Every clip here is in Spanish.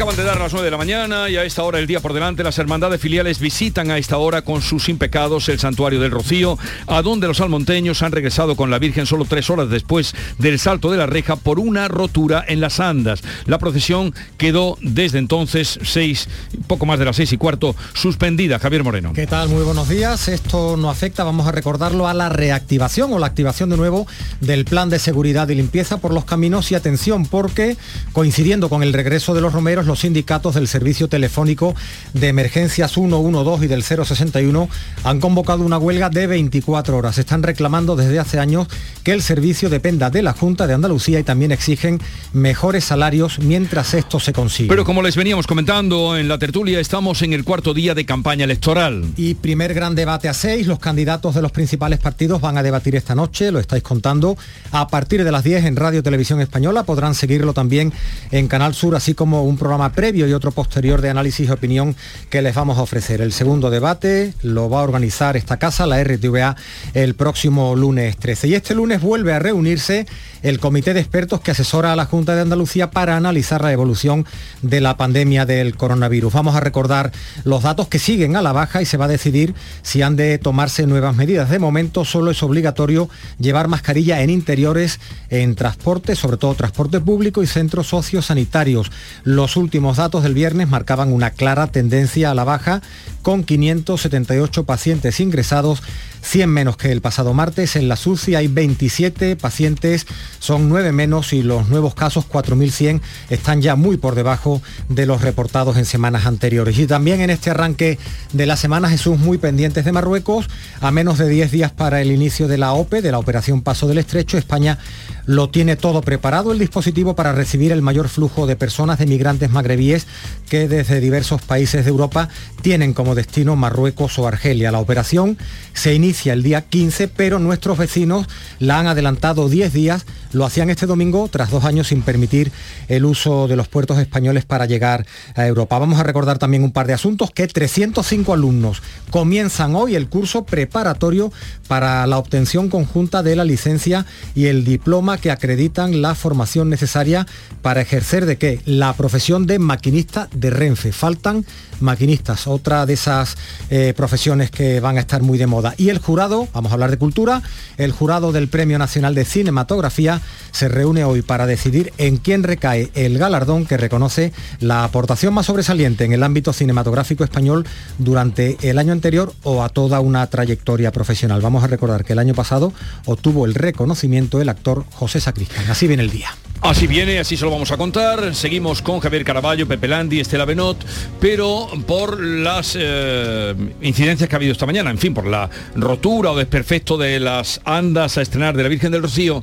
Acaban de dar las 9 de la mañana y a esta hora el día por delante las hermandades filiales visitan a esta hora con sus impecados el santuario del Rocío, a donde los almonteños han regresado con la Virgen solo tres horas después del salto de la reja por una rotura en las andas. La procesión quedó desde entonces seis, poco más de las seis y cuarto, suspendida. Javier Moreno. ¿Qué tal? Muy buenos días. Esto no afecta, vamos a recordarlo, a la reactivación o la activación de nuevo del plan de seguridad y limpieza por los caminos y atención porque coincidiendo con el regreso de los romeros, los sindicatos del Servicio Telefónico de Emergencias 112 y del 061 han convocado una huelga de 24 horas. Están reclamando desde hace años que el servicio dependa de la Junta de Andalucía y también exigen mejores salarios mientras esto se consigue. Pero como les veníamos comentando en la tertulia, estamos en el cuarto día de campaña electoral. Y primer gran debate a seis, los candidatos de los principales partidos van a debatir esta noche, lo estáis contando, a partir de las 10 en Radio Televisión Española, podrán seguirlo también en Canal Sur, así como un programa previo y otro posterior de análisis y opinión que les vamos a ofrecer. El segundo debate lo va a organizar esta casa, la RTVA, el próximo lunes 13. Y este lunes vuelve a reunirse el comité de expertos que asesora a la Junta de Andalucía para analizar la evolución de la pandemia del coronavirus. Vamos a recordar los datos que siguen a la baja y se va a decidir si han de tomarse nuevas medidas. De momento solo es obligatorio llevar mascarilla en interiores, en transporte, sobre todo transporte público y centros sociosanitarios. Los últimos datos del viernes marcaban una clara tendencia a la baja con 578 pacientes ingresados 100 menos que el pasado martes. En la SUCI hay 27 pacientes, son 9 menos y los nuevos casos, 4.100, están ya muy por debajo de los reportados en semanas anteriores. Y también en este arranque de la semana, Jesús, muy pendientes de Marruecos, a menos de 10 días para el inicio de la OPE, de la Operación Paso del Estrecho, España lo tiene todo preparado el dispositivo para recibir el mayor flujo de personas de migrantes magrebíes que desde diversos países de Europa tienen como destino Marruecos o Argelia. La operación se inicia el día 15, pero nuestros vecinos la han adelantado 10 días. Lo hacían este domingo tras dos años sin permitir el uso de los puertos españoles para llegar a Europa. Vamos a recordar también un par de asuntos que 305 alumnos comienzan hoy el curso preparatorio para la obtención conjunta de la licencia y el diploma que acreditan la formación necesaria para ejercer de qué? La profesión de maquinista de Renfe. Faltan maquinistas, otra de esas eh, profesiones que van a estar muy de moda. Y el jurado, vamos a hablar de cultura, el jurado del Premio Nacional de Cinematografía se reúne hoy para decidir en quién recae el galardón que reconoce la aportación más sobresaliente en el ámbito cinematográfico español durante el año anterior o a toda una trayectoria profesional. Vamos a recordar que el año pasado obtuvo el reconocimiento el actor José Sacristán. Así viene el día. Así viene, así se lo vamos a contar. Seguimos con Javier Caraballo, Pepe Landi, Estela Benot, pero por las eh, incidencias que ha habido esta mañana, en fin, por la rotura o desperfecto de las andas a estrenar de la Virgen del Rocío,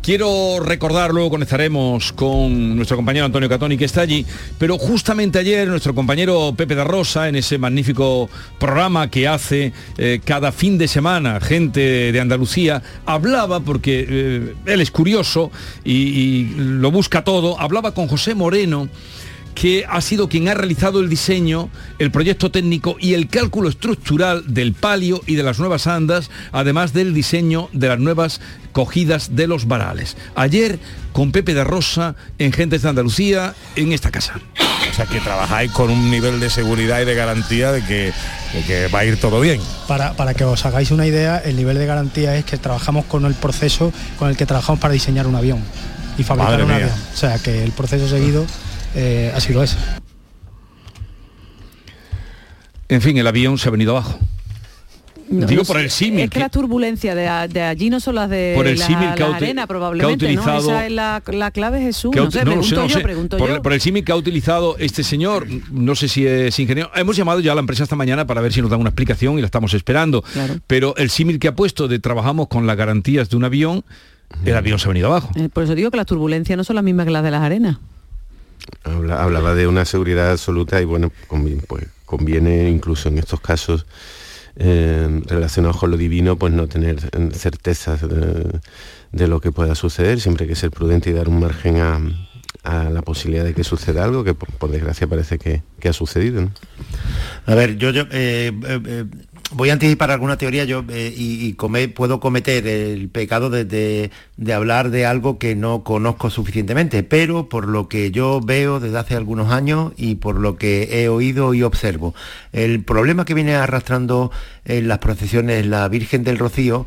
Quiero recordar, luego conectaremos con nuestro compañero Antonio Catoni que está allí, pero justamente ayer nuestro compañero Pepe da Rosa, en ese magnífico programa que hace eh, cada fin de semana gente de Andalucía, hablaba, porque eh, él es curioso y lo busca todo, hablaba con José Moreno, que ha sido quien ha realizado el diseño, el proyecto técnico y el cálculo estructural del palio y de las nuevas andas, además del diseño de las nuevas cogidas de los varales. Ayer con Pepe de Rosa en Gentes de Andalucía en esta casa. O sea que trabajáis con un nivel de seguridad y de garantía de que, de que va a ir todo bien. Para, para, que os hagáis una idea, el nivel de garantía es que trabajamos con el proceso con el que trabajamos para diseñar un avión y fabricar Madre un mía. avión. O sea que el proceso seguido eh, así lo es. En fin, el avión se ha venido abajo. No, Digo no por el símil. Es que las turbulencias de, a- de allí no son las de Por el la, símil que ha la arena, que ha probablemente, utilizado- ¿no? Esa es la, la clave, Jesús. que ha No sé, no lo sé, pregunto no yo, sé. pregunto por, yo. por el símil que ha utilizado este señor, no sé si es ingeniero. Hemos llamado ya a la empresa esta mañana para ver si nos dan una explicación y la estamos esperando. Claro. Pero el símil que ha puesto de trabajamos con las garantías de un avión, el avión se ha venido abajo. Eh, Por eso digo que las turbulencias no son las mismas que las de las arenas. Habla- hablaba de una seguridad absoluta y bueno, convi- pues conviene incluso en estos casos eh, relacionados con lo divino, pues no tener eh, certezas de, lo que pueda suceder, siempre hay que ser prudente y dar un margen a, la posibilidad de que suceda algo, que por, desgracia parece que, ha sucedido. A ver, yo, yo eh, voy a anticipar alguna teoría yo eh, y, puedo cometer el pecado de, de- de hablar de algo que no conozco suficientemente, pero por lo que yo veo desde hace algunos años y por lo que he oído y observo, el problema que viene arrastrando en las procesiones la Virgen del Rocío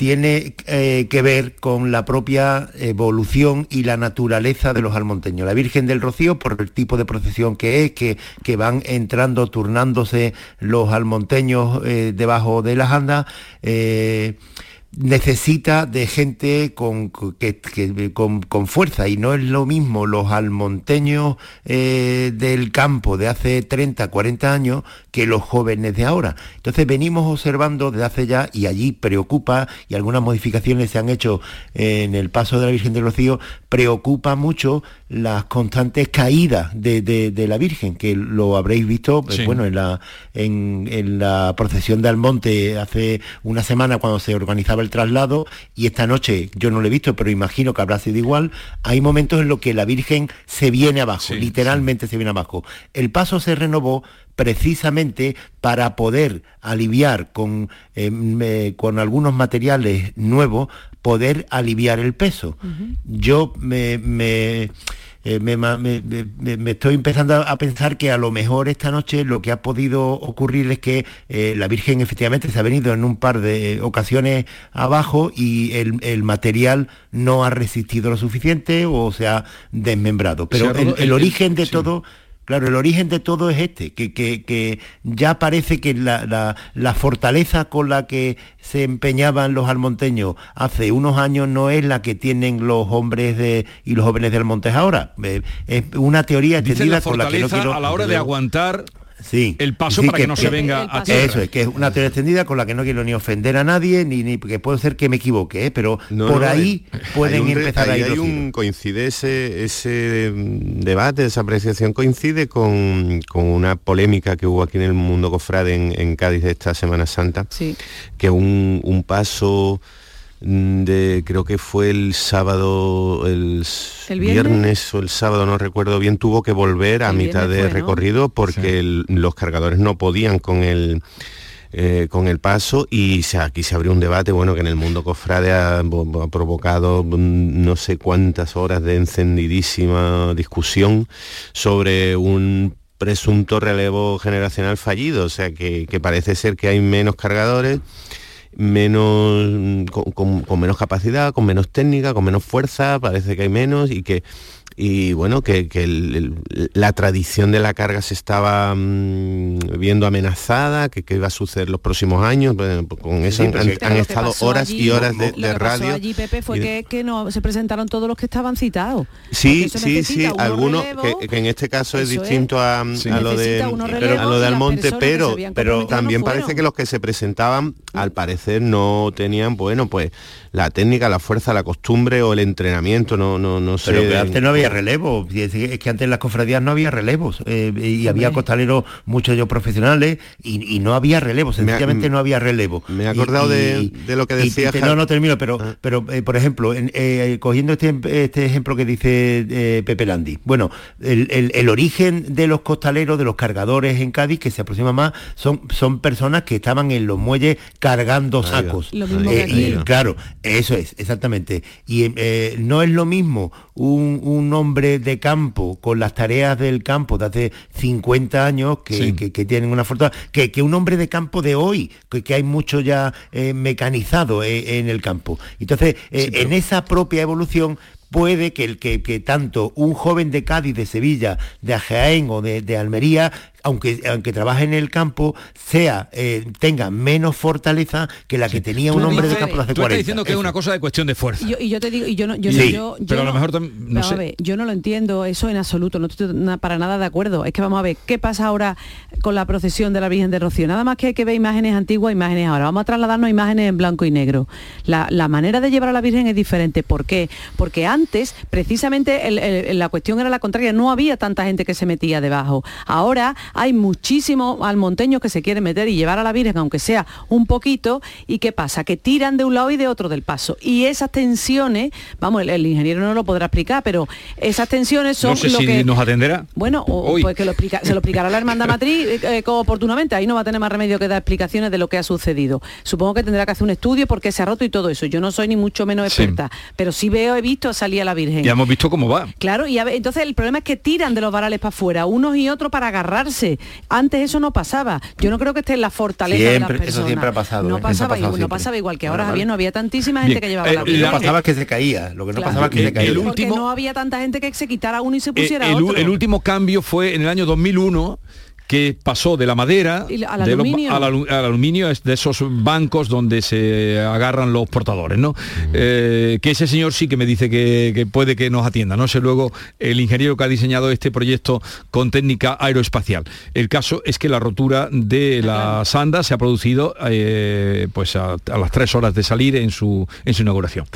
tiene eh, que ver con la propia evolución y la naturaleza de los almonteños. La Virgen del Rocío, por el tipo de procesión que es, que, que van entrando, turnándose los almonteños eh, debajo de las andas, eh, necesita de gente con, que- que- con, con fuerza y no es lo mismo los almonteños eh, del campo de hace 30, 40 años que los jóvenes de ahora. Entonces venimos observando desde hace ya y allí preocupa y algunas modificaciones se han hecho en el paso de la Virgen del Rocío, preocupa mucho las constantes caídas de, de- de la Virgen, que lo habréis visto, pues, Sí. bueno, en la, en, en la procesión de Almonte hace una semana cuando se organizaba el traslado y esta noche yo no lo he visto, pero imagino que habrá sido igual, hay momentos en los que la Virgen se viene abajo, Sí, literalmente se viene abajo. El paso se renovó precisamente para poder aliviar con, eh, me- con algunos materiales nuevos, poder aliviar el peso. Yo me, me, eh, me, ma- me- me- me estoy empezando a pensar que a lo mejor esta noche lo que ha podido ocurrir es que eh, la Virgen efectivamente se ha venido en un par de ocasiones abajo y el, el material no ha resistido lo suficiente o se ha desmembrado. Se ha Pero el, roto- el el- el- origen de sí. todo... Claro, el origen de todo es este, que, que- que ya parece que la, la- la fortaleza con la que se empeñaban los almonteños hace unos años no es la que tienen los hombres de, y los jóvenes del Montes ahora. Eh, es una teoría extendida la con la que no quiero... a la hora de aguantar Sí. el paso Sí, para que, no se venga a tierra. Eso es, que es una teoría extendida con la que no quiero ni ofender a nadie, ni, ni porque puede ser que me equivoque, ¿eh? pero No, por no, ahí hay- pueden hay un empezar a ir hay un coincide ese, ese mm, debate, esa apreciación coincide con, con una polémica que hubo aquí en el mundo cofrade en, en Cádiz esta Semana Santa, Sí. que un, un paso de creo que fue el sábado el, s- ¿El viernes? o el sábado no recuerdo bien tuvo que volver a El mitad de fue, ¿no? recorrido porque el- los cargadores no podían con el eh, con el paso y se- aquí se abrió un debate bueno que en el mundo cofrade ha, provocado mm, no sé cuántas horas de encendidísima discusión sobre un presunto relevo generacional fallido, o sea que, que parece ser que hay menos cargadores menos mm, con, con- con menos capacidad, con menos técnica, con menos fuerza, parece que hay menos y que y bueno que, que el- el- la tradición de la carga se estaba mm, viendo amenazada, que, que iba a suceder los próximos años, bueno, pues con eso sí, han, estado horas allí- y horas de, lo de que pasó radio. allí, Pepe, fue y de- que, que no se presentaron todos los que estaban citados. Sí, sí, sí, algunos que, que en este caso es distinto a, Sí. a lo de pero relevos a lo de Almonte, pero pero no también parece que los que se presentaban al parecer no tenían bueno pues la técnica, la fuerza, la costumbre o el entrenamiento, no no no sé. Pero que antes no había relevo, es que antes en las cofradías no había relevos, eh, y había Hombre. costaleros, muchos ellos profesionales, y, y no había relevo, ha- sencillamente no había relevo. me he acordado y- de- de lo que decía y no, no termino, pero, Ah. pero eh, por ejemplo, en- eh, cogiendo este, este ejemplo que dice eh, Pepe Landi, bueno, el, el- el origen de los costaleros, de los cargadores en Cádiz, que se aproxima más, son, son personas que estaban en los muelles cargando sacos. Lo mismo Eh, que aquí. y, Claro, eso es, exactamente. Y eh, no es lo mismo un, un hombre de campo con las tareas del campo de hace 50 años que, Sí. que- que tienen una fortuna, que, que un hombre de campo de hoy, que, que hay mucho ya eh, mecanizado eh, en el campo. Entonces, eh, Sí, pero- en esa propia evolución puede que, el, que, que tanto un joven de Cádiz, de Sevilla, de Jaén o de, de Almería, aunque, aunque trabaje en el campo, sea, eh, tenga menos fortaleza que la que tenía un hombre de campo de hace tú 40. estás diciendo que es una cosa de cuestión de fuerza. Y yo, y yo te digo, y yo no, yo, Sí, yo- yo pero a lo no- mejor tam- no vamos sé. a ver, yo no lo entiendo eso en absoluto, no estoy na- para nada de acuerdo. Es que vamos a ver, ¿qué pasa ahora con la procesión de la Virgen de Rocío? Nada más que hay que ver imágenes antiguas, imágenes ahora. Vamos a trasladarnos a imágenes en blanco y negro. La, la manera de llevar a la Virgen es diferente. ¿Por qué? Porque antes antes, precisamente, el- el- la cuestión era la contraria, no había tanta gente que se metía debajo. Ahora hay muchísimos almonteños que se quieren meter y llevar a la Virgen, aunque sea un poquito, y ¿qué pasa? Que tiran de un lado y de otro del paso. Y esas tensiones, vamos, el, el ingeniero no lo podrá explicar, pero esas tensiones son No sé lo si que... nos atenderá. Bueno, o, Hoy. pues que lo explica- se lo explicará la hermandad matriz eh, eh, oportunamente. Ahí no va a tener más remedio que dar explicaciones de lo que ha sucedido. Supongo que tendrá que hacer un estudio porque se ha roto y todo eso. Yo no soy ni mucho menos Sí. experta, pero sí veo, he visto salir a la Virgen. Ya hemos visto cómo va. Claro, y a ver, entonces el problema es que tiran de los varales para afuera, unos y otros para agarrarse. Antes eso no pasaba. Yo no creo que esté en la fortaleza de las eso personas. siempre ha pasado, No ¿eh? Eso ha pasaba, pasado igual, no siempre. pasaba igual que ahora, bueno. Javier, no había tantísima gente Bien, que llevaba eh, la Lo que Virgen. no pasaba es que se caía, lo que no Claro. pasaba es que El- se caía. el Porque último- no había tanta gente que se quitara uno y se Eh, pusiera el, otro. el último cambio fue en el año 2001 que pasó de la madera al los- aluminio. al, alu- al aluminio es de esos bancos donde se agarran los portadores no Eh, que ese señor sí que me dice que, que puede que nos atienda no sé luego el ingeniero que ha diseñado este proyecto con técnica aeroespacial. El caso es que la rotura de la sanda se ha producido eh, pues a, a las tres horas de salir en su en su inauguración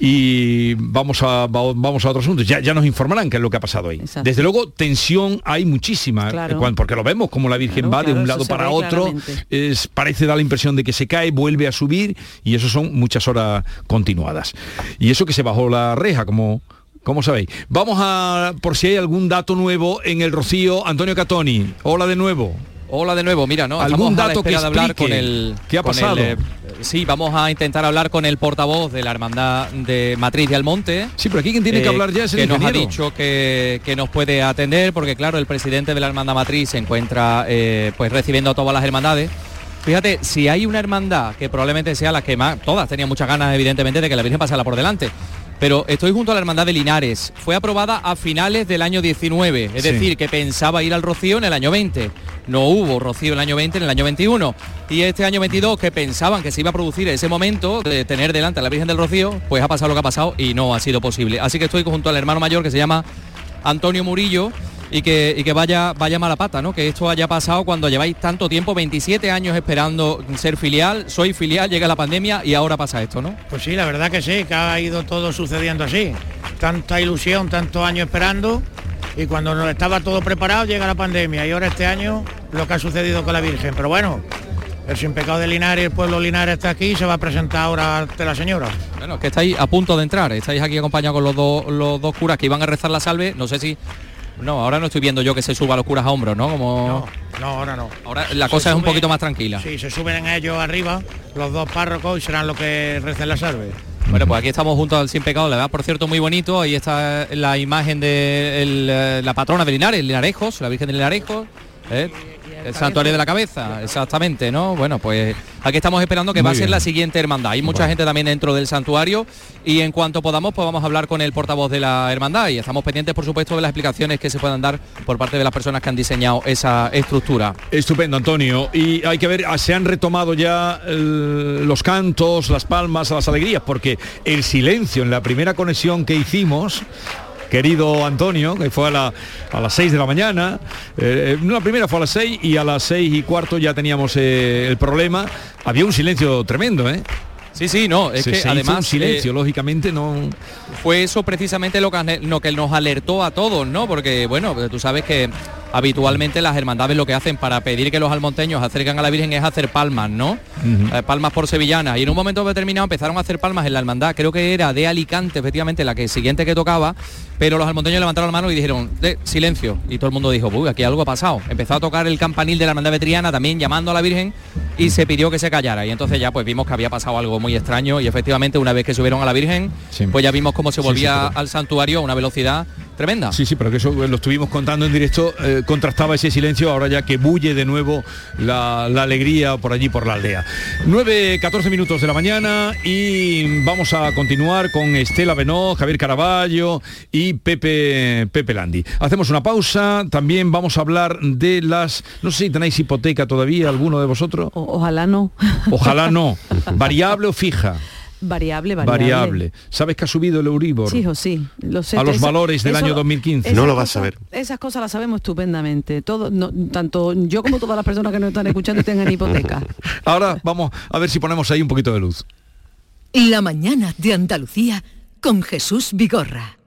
y vamos a va- vamos a otro asunto. Ya, ya nos informarán qué es lo que ha pasado ahí. Exacto. desde luego tensión hay muchísima Claro. eh, porque lo vemos como la Virgen Claro, va de claro, un lado para otro es, parece dar la impresión de que se cae vuelve a subir y eso son muchas horas continuadas. Y eso que se bajó la reja como como sabéis. Vamos a por si hay algún dato nuevo en el Rocío Antonio Catoni. Hola de nuevo Hola de nuevo, mira, ¿no? ¿Algún Estamos a la dato que espera de hablar con el qué ha con el, pasado? eh, sí, vamos a intentar hablar con el portavoz de la hermandad de Matriz de Almonte. sí pero aquí quien tiene que eh, hablar ya es el que nos ha dicho que, que nos puede atender porque claro el presidente de la hermandad matriz se encuentra eh, pues recibiendo a todas las hermandades fíjate si hay una hermandad que probablemente sea la que más todas tenían muchas ganas evidentemente de que la virgen pasara por delante pero estoy junto a la hermandad de Linares. Fue aprobada a finales del año 19 es Sí. decir que pensaba ir al rocío en el año 20 no hubo rocío en el año 20 en el año 21 y este año 22 que pensaban que se iba a producir ese momento de tener delante a la Virgen del Rocío pues ha pasado lo que ha pasado y no ha sido posible. Así que estoy junto al hermano mayor que se llama Antonio Murillo y que, y que vaya, vaya mala pata, ¿no? Que esto haya pasado cuando lleváis tanto tiempo, 27 años esperando ser filial, soy filial, llega la pandemia y ahora pasa esto, ¿no? Pues sí, la verdad que sí, que ha ido todo sucediendo así. Tanta ilusión, tantos años esperando y cuando nos estaba todo preparado llega la pandemia y ahora este año lo que ha sucedido con la Virgen. Pero bueno, el sin pecado de Linares, el pueblo Linares está aquí y se va a presentar ahora ante la señora. Bueno, que estáis a punto de entrar, estáis aquí acompañados con los, dos los dos curas que iban a rezar la salve, no sé si... No, ahora no estoy viendo yo que se suba a los curas a hombros, ¿no? Como... No, no, ahora no. Ahora la Se cosa es un poquito más tranquila. Sí, se suben ellos arriba, los dos párrocos y serán los que recen la salve. Bueno, pues aquí estamos junto al Sin Pecado, la verdad, por cierto, muy bonito. Ahí está la imagen de el, eh, la patrona de Linares, Linarejos, la Virgen de Linarejos. ¿eh? El santuario de la cabeza, exactamente, ¿no? Bueno, pues aquí estamos esperando que Muy va a ser la siguiente hermandad. Hay mucha gente también dentro del santuario y en cuanto podamos, pues vamos a hablar con el portavoz de la hermandad y estamos pendientes, por supuesto, de las explicaciones que se puedan dar por parte de las personas que han diseñado esa estructura. Estupendo, Antonio. Y hay que ver, ah, se han retomado ya el- los cantos, las palmas, las alegrías, porque el silencio en la primera conexión que hicimos, querido Antonio, que fue a, la- a las 6 de la mañana, eh, no, la primera fue a las 6 y a las 6 y cuarto ya teníamos eh, el problema. Había un silencio tremendo, ¿eh? Sí, sí, no, es Se- que se hizo además... un silencio, eh, lógicamente no... fue eso precisamente lo que, lo que nos alertó a todos, ¿no? Porque, bueno, tú sabes que habitualmente las hermandades lo que hacen para pedir que los almonteños acercan a la Virgen es hacer palmas, ¿no? Eh, palmas por sevillana. Y en un momento determinado empezaron a hacer palmas en la hermandad, creo que era de Alicante, efectivamente, la que siguiente que tocaba, pero los almonteños levantaron la mano y dijeron, "De, silencio. Y todo el mundo dijo, uy, aquí algo ha pasado. Empezó a tocar el campanil de la hermandad vetriana, también llamando a la Virgen, y se pidió que se callara. Y entonces ya pues vimos que había pasado algo muy extraño y efectivamente una vez que subieron a la Virgen, Sí. pues ya vimos cómo se volvía sí, al santuario a una velocidad tremenda. Sí, sí, pero que eso lo estuvimos contando en directo, eh, contrastaba ese silencio ahora ya que bulle de nuevo la, la alegría por allí, por la aldea. 9, 14 minutos de la mañana y vamos a continuar con Estela Benó, Javier Caraballo y Pepe, Pepe Landi. Hacemos una pausa, también vamos a hablar de las, no sé si tenéis hipoteca todavía, alguno de vosotros. O- ojalá no. Ojalá no. ¿Variable o fija? Variable, variable. Variable. ¿Sabes que ha subido el Euribor? Sí, hijo, sí. Lo sé. A los Esa- valores del eso- año 2015. esas No lo vas cosas- a ver. Esas cosas las sabemos estupendamente. Todo, no- tanto yo como todas las personas que nos están escuchando tengan hipoteca. Ahora vamos a ver si ponemos ahí un poquito de luz. La mañana de Andalucía con Jesús Vigorra.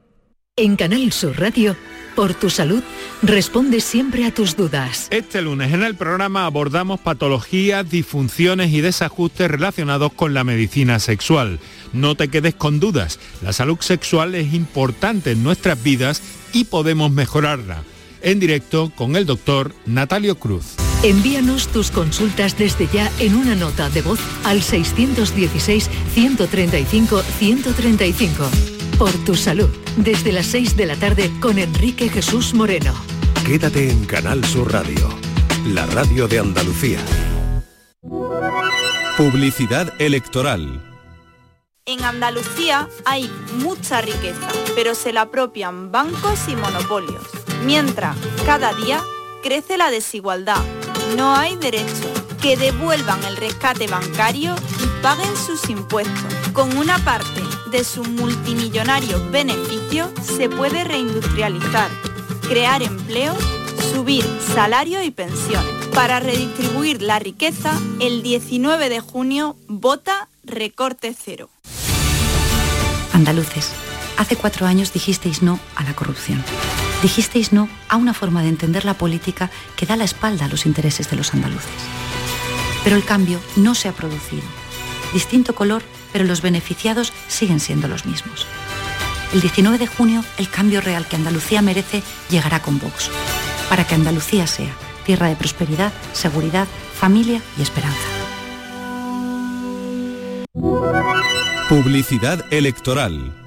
En Canal Sur Radio, por tu salud, responde siempre a tus dudas. Este lunes en el programa abordamos patologías, disfunciones y desajustes relacionados con la medicina sexual. No te quedes con dudas, la salud sexual es importante en nuestras vidas y podemos mejorarla. En directo con el doctor Natalio Cruz. Envíanos tus consultas desde ya en una nota de voz al 616-135-135. Por tu salud, desde las 6 de la tarde con Enrique Jesús Moreno. Quédate en Canal Sur Radio, la radio de Andalucía. Publicidad electoral. En Andalucía hay mucha riqueza, pero se la apropian bancos y monopolios. Mientras, cada día crece la desigualdad. No hay derecho. Que devuelvan el rescate bancario y paguen sus impuestos. Con una parte de su multimillonario beneficio se puede reindustrializar, crear empleo, subir salario y pensiones. Para redistribuir la riqueza, el 19 de junio vota recorte cero. Andaluces, hace cuatro años dijisteis no a la corrupción. Dijisteis no a una forma de entender la política que da la espalda a los intereses de los andaluces. Pero el cambio no se ha producido. Distinto color, pero los beneficiados siguen siendo los mismos. El 19 de junio, el cambio real que Andalucía merece llegará con Vox, para que Andalucía sea tierra de prosperidad, seguridad, familia y esperanza. Publicidad electoral.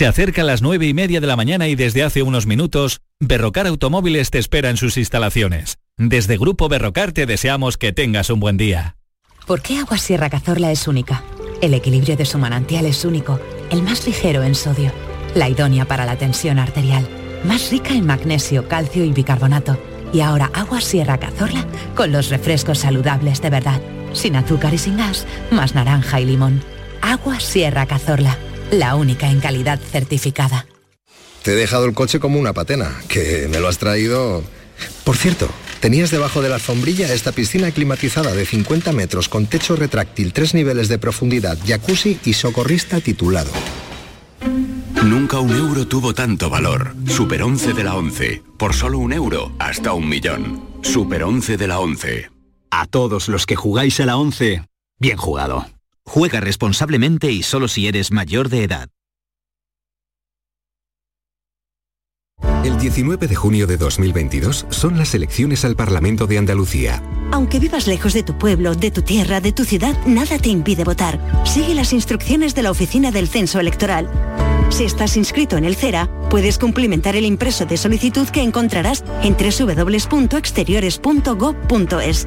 Se acerca a las nueve y media de la mañana y desde hace unos minutos, Berrocar Automóviles te espera en sus instalaciones. Desde Grupo Berrocar te deseamos que tengas un buen día. ¿Por qué Agua Sierra Cazorla es única? El equilibrio de su manantial es único, el más ligero en sodio, la idónea para la tensión arterial, más rica en magnesio, calcio y bicarbonato. Y ahora Agua Sierra Cazorla con los refrescos saludables de verdad, sin azúcar y sin gas, más naranja y limón. Agua Sierra Cazorla la única en calidad certificada. Te he dejado el coche como una patena, que me lo has traído... Por cierto, tenías debajo de la alfombrilla esta piscina climatizada de 50 metros con techo retráctil, tres niveles de profundidad, jacuzzi y socorrista titulado. Nunca un euro tuvo tanto valor. Super 11 de la 11. Por solo un euro, hasta un millón. Super 11 de la 11. A todos los que jugáis a la 11, bien jugado. Juega responsablemente y solo si eres mayor de edad. El 19 de junio de 2022 son las elecciones al Parlamento de Andalucía. Aunque vivas lejos de tu pueblo, de tu tierra, de tu ciudad, nada te impide votar. Sigue las instrucciones de la Oficina del Censo Electoral. Si estás inscrito en el CERA, puedes cumplimentar el impreso de solicitud que encontrarás en www.exteriores.gov.es.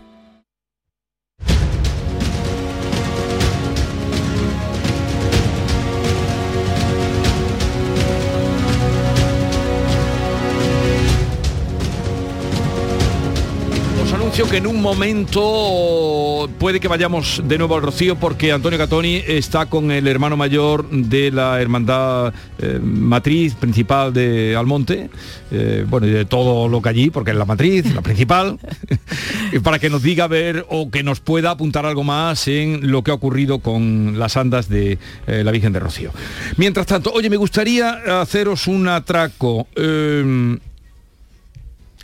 Anuncio que en un momento puede que vayamos de nuevo al Rocío porque Antonio Catoni está con el hermano mayor de la hermandad eh, matriz principal de Almonte, eh, bueno, y de todo lo que allí, porque es la matriz, la principal, y para que nos diga a ver o que nos pueda apuntar algo más en lo que ha ocurrido con las andas de eh, la Virgen de Rocío. Mientras tanto, oye, me gustaría haceros un atraco.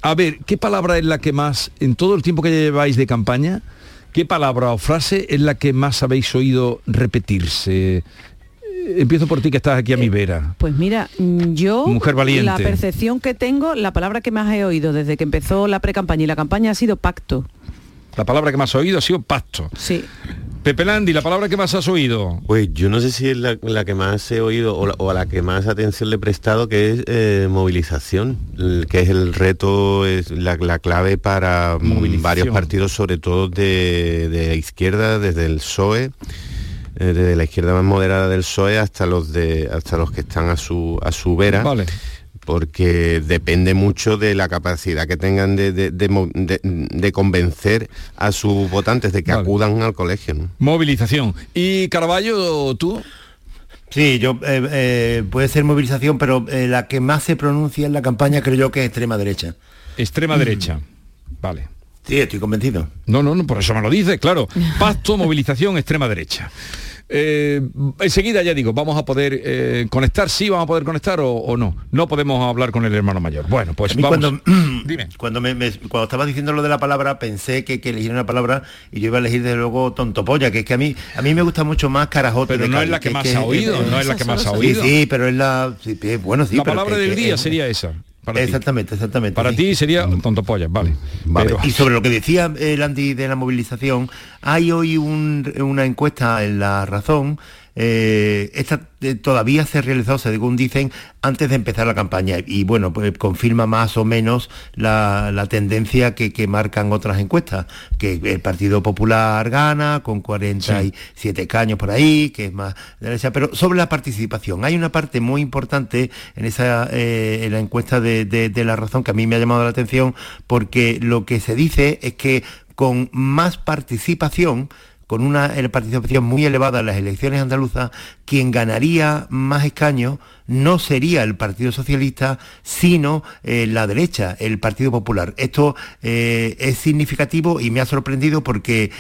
Eh, a ver, ¿qué palabra es la que más, en todo el tiempo que lleváis de campaña, qué palabra o frase es la que más habéis oído repetirse? Eh, Empiezo por ti que estás aquí a mi vera. Pues mira, mm, yo Mujer valiente. la percepción que tengo, la palabra que más he oído desde que empezó la pre-campaña y la campaña ha sido pacto. La palabra que más has oído ha sido pacto. Sí. Pepe Landi, la palabra que más has oído. Pues yo no sé si es la, la que más he oído o, la- o a la que más atención le he prestado, que es eh, movilización, el- que es el reto, es la, la clave para mm, varios partidos, sobre todo de, de izquierda, desde el PSOE, eh, desde la izquierda más moderada del PSOE hasta los de hasta los que están a su a su vera. Vale. Porque depende mucho de la capacidad que tengan de, de- de mo- de- de convencer a sus votantes de que acudan al colegio. ¿no? Movilización. ¿Y Caraballo, tú? Sí, yo eh, eh, puede ser movilización, pero eh, la que más se pronuncia en la campaña creo yo que es extrema derecha. Extrema derecha. Vale. Sí, estoy convencido. No, no, no, por eso me lo dices, claro. Pacto, movilización, extrema derecha. Eh, enseguida ya digo, vamos a poder eh, conectar, sí, vamos a poder conectar o, o no. No podemos hablar con el hermano mayor. Bueno, pues vamos. cuando, cuando, me, me- cuando estaba diciendo lo de la palabra pensé que, que elegir una palabra y yo iba a elegir desde luego tontopolla, que es que a mí a mí me gusta mucho más carajote. Pero no Cádiz, es la que más ha oído, no es la que más ha oído. Sí, pero es la sí, bueno, sí, la palabra que- del que día es- sería esa. Para ti. exactamente, exactamente. Para sí. ti sería tontopollas, vale. Vale. Pero- Y sobre lo que decía el Andy de la movilización, hay hoy un- una encuesta en La Razón, eh, esta eh, todavía se realizó, según dicen, antes de empezar la campaña. Y bueno, pues confirma más o menos la, la tendencia que, que marcan otras encuestas, que el Partido Popular gana con 47 caños por ahí, que es más derecha, pero sobre la participación, hay una parte muy importante en esa eh, en la encuesta de, de- de la razón que a mí me ha llamado la atención porque lo que se dice es que con más participación con una eh, participación muy elevada en las elecciones andaluzas, quien ganaría más escaños no sería el Partido Socialista, sino eh, la derecha, el Partido Popular. Esto eh, es significativo y me ha sorprendido porque,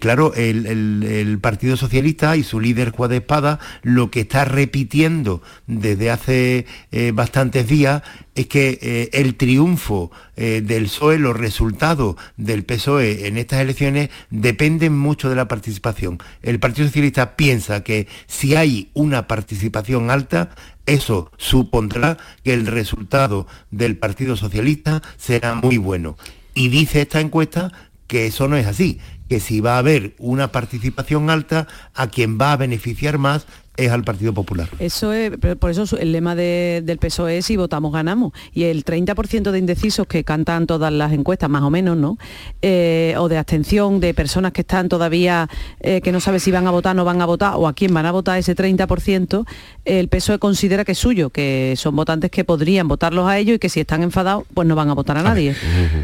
claro, el, el- Partido Socialista y su líder Juan de Espada lo que está repitiendo desde hace bastantes días es que eh, el triunfo eh, del PSOE, los resultados del PSOE en estas elecciones dependen mucho de la participación. El Partido Socialista piensa que si hay una participación alta, eso supondrá que el resultado del Partido Socialista será muy bueno. Y dice esta encuesta que eso no es así, que si va a haber una participación alta, a quien va a beneficiar más es al Partido Popular. Eso es, por eso el lema de- del PSOE es si votamos ganamos. Y el 30% de indecisos que cantan todas las encuestas, más o menos, ¿no? Eh, o de abstención, de personas que están todavía, eh, que no saben si van a votar no van a votar, o a quién van a votar ese 30%, el PSOE considera que es suyo, que son votantes que podrían votarlos a ellos y que si están enfadados, pues no van a votar a nadie.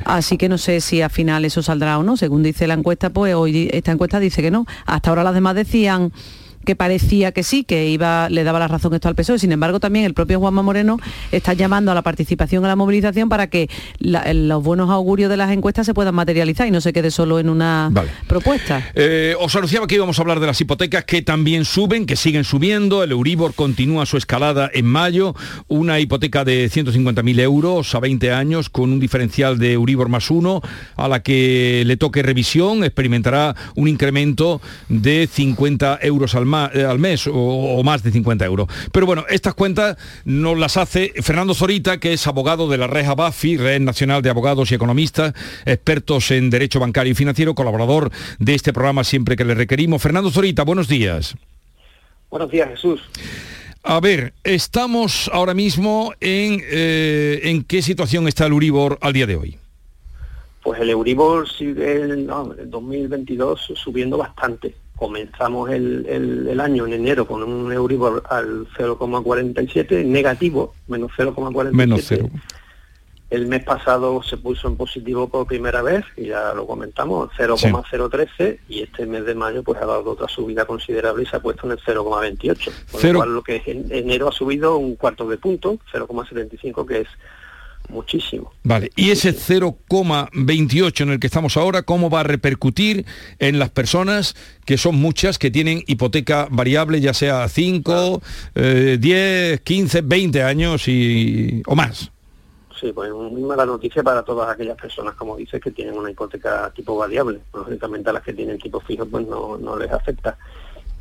Así que no sé si al final eso saldrá o no. Según dice la encuesta, pues hoy esta encuesta dice que no. Hasta ahora las demás decían que parecía que sí, que iba, le daba la razón esto al PSOE. Sin embargo, también el propio Juanma Moreno está llamando a la participación, a la movilización, para que la- los buenos augurios de las encuestas se puedan materializar y no se quede solo en una propuesta. Eh, os anunciaba que íbamos a hablar de las hipotecas que también suben, que siguen subiendo. El Euribor continúa su escalada en mayo. Una hipoteca de 150.000 euros a 20 años con un diferencial de Euribor más uno a la que le toque revisión experimentará un incremento de 50 euros al eh, al mes o, o más de 50 euros. Pero bueno, estas cuentas nos las hace Fernando Zorita, que es abogado de la Reja BAFI, Red Nacional de Abogados y Economistas, expertos en Derecho Bancario y Financiero, colaborador de este programa siempre que le requerimos. Fernando Zorita, buenos días. Buenos días, Jesús. A ver, estamos ahora mismo en, eh, en qué situación está el Uribor al día de hoy. Pues el Euribor sigue en no, el 2022 subiendo bastante. Comenzamos el, el- el año en enero con un Euribor al 0,47 negativo, menos 0,47. Menos cero. El mes pasado se puso en positivo por primera vez, y ya lo comentamos, 0,013, y este mes de mayo pues ha dado otra subida considerable y se ha puesto en el 0,28. Con Cero- lo cual lo que es en enero ha subido un cuarto de punto, 0,75, que es muchísimo. Vale, y ese 0,28 en el que estamos ahora, ¿cómo va a repercutir en las personas que son muchas que tienen hipoteca variable, ya sea 5, eh, 10, 15, 20 años y, o más? Sí, pues muy mala noticia para todas aquellas personas, como dices, que tienen una hipoteca tipo variable. Lógicamente a las que tienen tipo fijo pues no, no les afecta.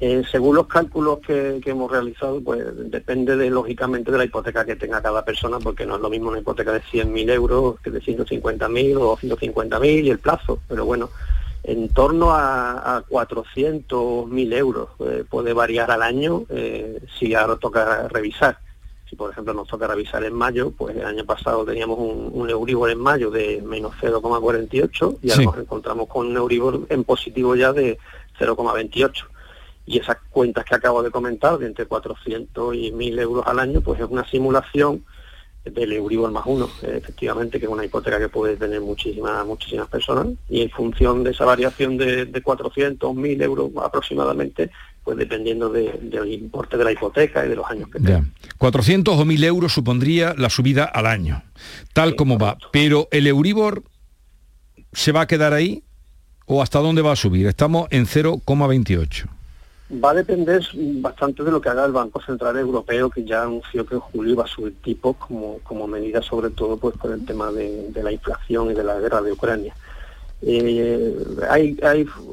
Eh, según los cálculos que, que hemos realizado, pues depende de, lógicamente de la hipoteca que tenga cada persona, porque no es lo mismo una hipoteca de 100.000 euros que de 150.000 o 150.000 y el plazo. Pero bueno, en torno a, a 400.000 euros eh, puede variar al año eh, si ahora toca revisar. Si por ejemplo nos toca revisar en mayo, pues el año pasado teníamos un, un Euribor en mayo de menos 0,48 y ahora Sí. nos encontramos con un Euribor en positivo ya de 0,28. Y esas cuentas que acabo de comentar, de entre 400 y 1.000 euros al año, pues es una simulación del Euribor más uno, eh, efectivamente, que es una hipoteca que puede tener muchísimas muchísimas personas y en función de esa variación de, de 400, 1.000 euros aproximadamente, pues dependiendo de- del importe de la hipoteca y de los años que Ya. 400 o 1000 euros supondría la subida al año, tal como va. Pero el Euribor se va a quedar ahí o hasta dónde va a subir. Estamos en 0,28. Va a depender bastante de lo que haga el Banco Central Europeo, que ya anunció que en julio iba a subir tipos como, como medida sobre todo pues por el tema de, la inflación y de la guerra de Ucrania. Eh,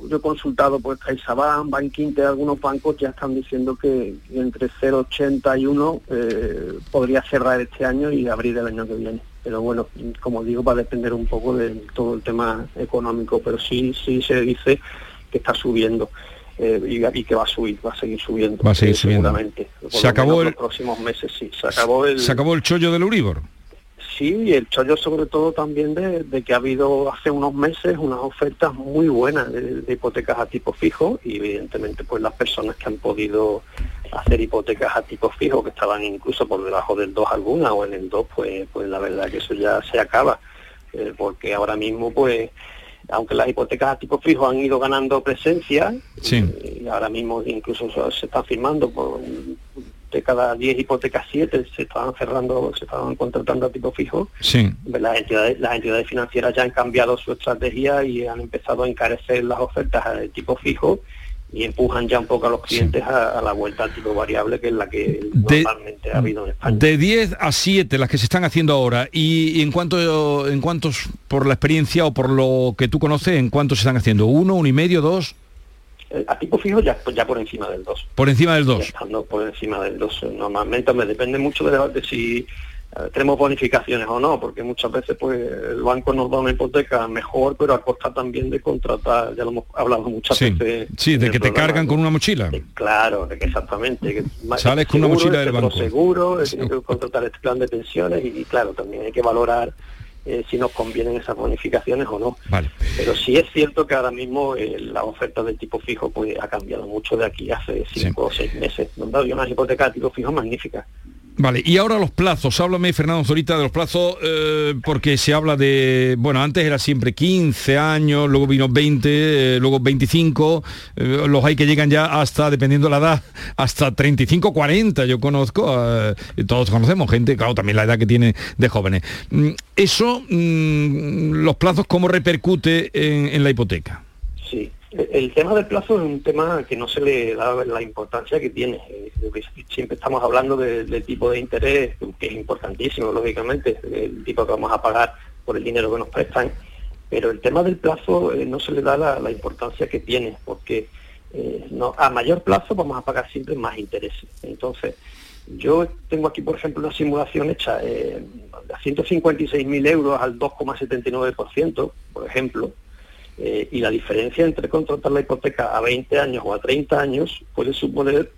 yo he consultado pues CaixaBank, Bank Inter, algunos bancos ya están diciendo que entre 0,80 y 1 eh, podría cerrar este año y abrir el año que viene. Pero bueno, como digo, va a depender un poco de todo el tema económico, pero sí, sí se dice que está subiendo eh, y, y que va a subir, va a seguir subiendo. Va a seguir eh, subiendo. Seguramente. Se acabó el- los próximos meses, sí. Se acabó el, Se acabó el chollo del Euribor. Sí, y el chollo sobre todo también de, de que ha habido hace unos meses unas ofertas muy buenas de, de hipotecas a tipo fijo y evidentemente pues las personas que han podido hacer hipotecas a tipo fijo que estaban incluso por debajo del 2 alguna o en el 2 pues pues la verdad que eso ya se acaba eh, porque ahora mismo pues aunque las hipotecas a tipo fijo han ido ganando presencia Sí. y ahora mismo incluso se están firmando por de cada 10 hipotecas 7 se estaban cerrando, se estaban contratando a tipo fijo. Sí. Las entidades, las entidades financieras ya han cambiado su estrategia y han empezado a encarecer las ofertas de tipo fijo y empujan ya un poco a los clientes a, a la vuelta al tipo variable, que es la que De- normalmente ha habido en España. De 10 a 7 las que se están haciendo ahora y, y en cuanto en cuántos por la experiencia o por lo que tú conoces en cuántos se están haciendo uno uno y medio dos Eh, A tipo fijo ya, ya por encima del 2. por encima del Ya 2 estando por encima del 2. Normalmente me depende mucho de, de si eh, tenemos bonificaciones o no, porque muchas veces pues el banco nos da una hipoteca mejor, pero a costa también de contratar, ya lo hemos hablado muchas sí, veces. sí de que te programa, cargan con una mochila Claro, de que exactamente. Que Sales con una seguro, mochila el del banco. seguro, tiene que contratar este plan de pensiones y, claro, también hay que valorar eh, si nos convienen esas bonificaciones o no. Vale. Pero sí es cierto que ahora mismo eh, la oferta del tipo fijo pues ha cambiado mucho de aquí hace cinco o seis meses, donde había unas hipotecas de tipo fijo magníficas. Vale, y ahora los plazos, háblame Fernando Zorita de los plazos, eh, porque se habla de, bueno, antes era siempre 15 años, luego vino 20, eh, luego 25, eh, los hay que llegan ya hasta, dependiendo de la edad, hasta 35, 40, yo conozco, todos conocemos gente, claro, también la edad que tiene de jóvenes. Mm, Eso, mm, los plazos, ¿cómo repercute en la hipoteca? Sí, el tema del plazo es un tema que no se le da la importancia que tiene. Eh, Siempre estamos hablando de- del tipo de interés, que es importantísimo, lógicamente, el tipo que vamos a pagar por el dinero que nos prestan, pero el tema del plazo eh, no se le da la, importancia que tiene, porque eh, a mayor plazo vamos a pagar siempre más intereses. Entonces, yo tengo aquí, por ejemplo, una simulación hecha eh, a 156.000 euros al 2,79%, por ejemplo, eh, y la diferencia entre contratar la hipoteca a 20 años o a 30 años puede suponer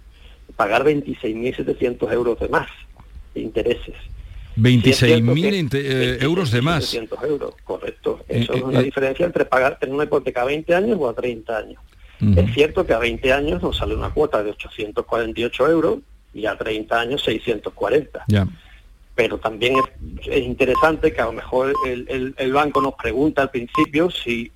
pagar 26.700 euros de más de intereses. 26.000 eh, euros de más. 700 euros, correcto. Eso es la diferencia entre pagar tener una hipoteca a 20 años o a 30 años. Es cierto que a 20 años nos sale una cuota de 848 euros y a 30 años 640. Pero también es, interesante que a lo mejor el, banco nos pregunta al principio si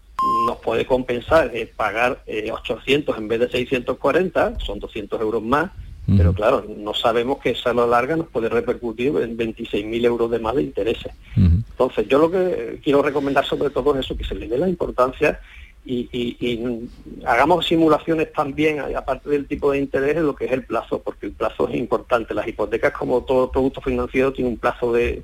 nos puede compensar eh, pagar 800 en vez de 640, son 200 euros más, pero claro, no sabemos que esa a la larga nos puede repercutir en 26.000 euros de más de intereses. Entonces, yo lo que quiero recomendar sobre todo es eso, que se le dé la importancia y, hagamos simulaciones también, aparte del tipo de interés, lo que es el plazo, porque el plazo es importante. Las hipotecas, como todo producto financiero, tiene un plazo de,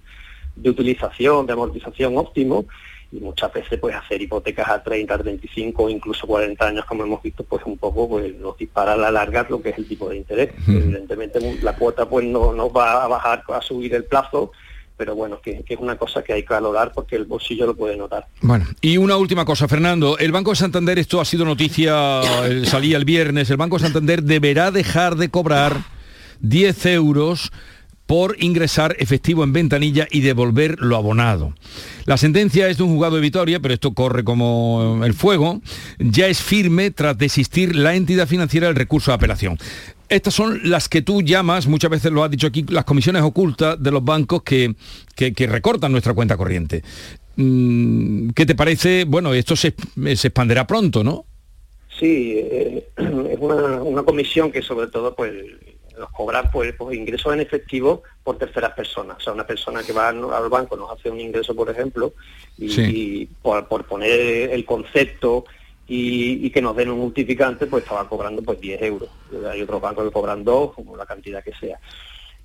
utilización, de amortización óptimo, y muchas veces pues hacer hipotecas a 30, 35 o incluso 40 años, como hemos visto, pues un poco pues, nos dispara a la larga lo que es el tipo de interés. Evidentemente la cuota pues no, no va a bajar, a subir el plazo, pero bueno, que, es una cosa que hay que valorar porque el bolsillo lo puede notar. Bueno, y una última cosa, Fernando, el Banco de Santander, esto ha sido noticia, salía el viernes, el Banco de Santander deberá dejar de cobrar 10 euros por ingresar efectivo en ventanilla y devolver lo abonado. La sentencia es de un juzgado de Vitoria, pero esto corre como el fuego. Ya es firme tras desistir la entidad financiera del recurso de apelación estas son las que tú llamas, muchas veces lo has dicho aquí, las comisiones ocultas de los bancos que, recortan nuestra cuenta corriente. Mm, ¿Qué te parece? Bueno, esto se, expanderá pronto, ¿no? Sí, eh, es una, comisión que sobre todo pues nos cobra pues, pues, ingresos en efectivo por terceras personas. O sea, una persona que va al banco nos hace un ingreso, por ejemplo, y, por, por, poner el concepto y, que nos den un multiplicante, pues estaba cobrando pues 10 euros. Hay otros bancos que cobran dos, como la cantidad que sea.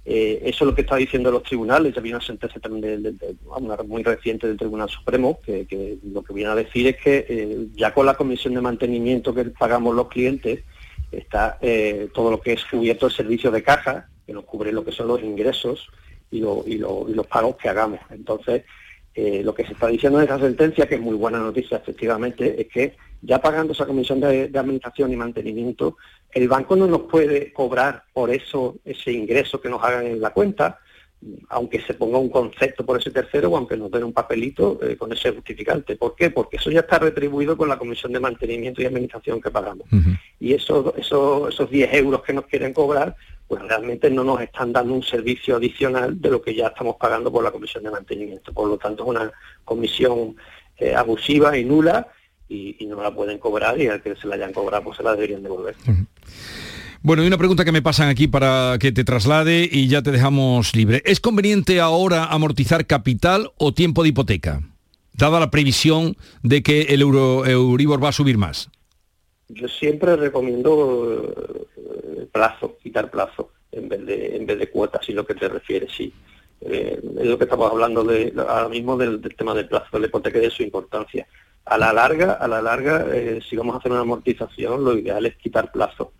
Eh, eso es lo que está diciendo los tribunales. Había una sentencia también una muy reciente del Tribunal Supremo que, lo que viene a decir es que eh, ya con la comisión de mantenimiento que pagamos los clientes está eh, todo lo que es cubierto el servicio de caja, que nos cubre lo que son los ingresos y, y los pagos que hagamos. Entonces, lo que se está diciendo en esa sentencia, que es muy buena noticia efectivamente, es que ya pagando esa comisión de, administración y mantenimiento, el banco no nos puede cobrar por eso ese ingreso que nos hagan en la cuenta, aunque se ponga un concepto por ese tercero o aunque nos den un papelito eh, con ese justificante. ¿Por qué? Porque eso ya está retribuido con la comisión de mantenimiento y administración que pagamos. Y esos, esos 10 euros que nos quieren cobrar, pues realmente no nos están dando un servicio adicional de lo que ya estamos pagando por la comisión de mantenimiento. Por lo tanto, es una comisión eh, abusiva y nula y, no la pueden cobrar y al que se la hayan cobrado pues se la deberían devolver. Bueno, y una pregunta que me pasan aquí para que te traslade y ya te dejamos libre. ¿Es conveniente ahora amortizar capital o tiempo de hipoteca? Dada la previsión de que el Euro, Euribor va a subir más. Yo siempre recomiendo eh, plazo, quitar plazo, en vez de, en vez de cuotas, si lo que te refieres, sí. Eh, es lo que estamos hablando ahora mismo del, del tema del plazo de la hipoteca y de su importancia a la larga, a la larga, eh, si vamos a hacer una amortización, lo ideal es quitar plazo.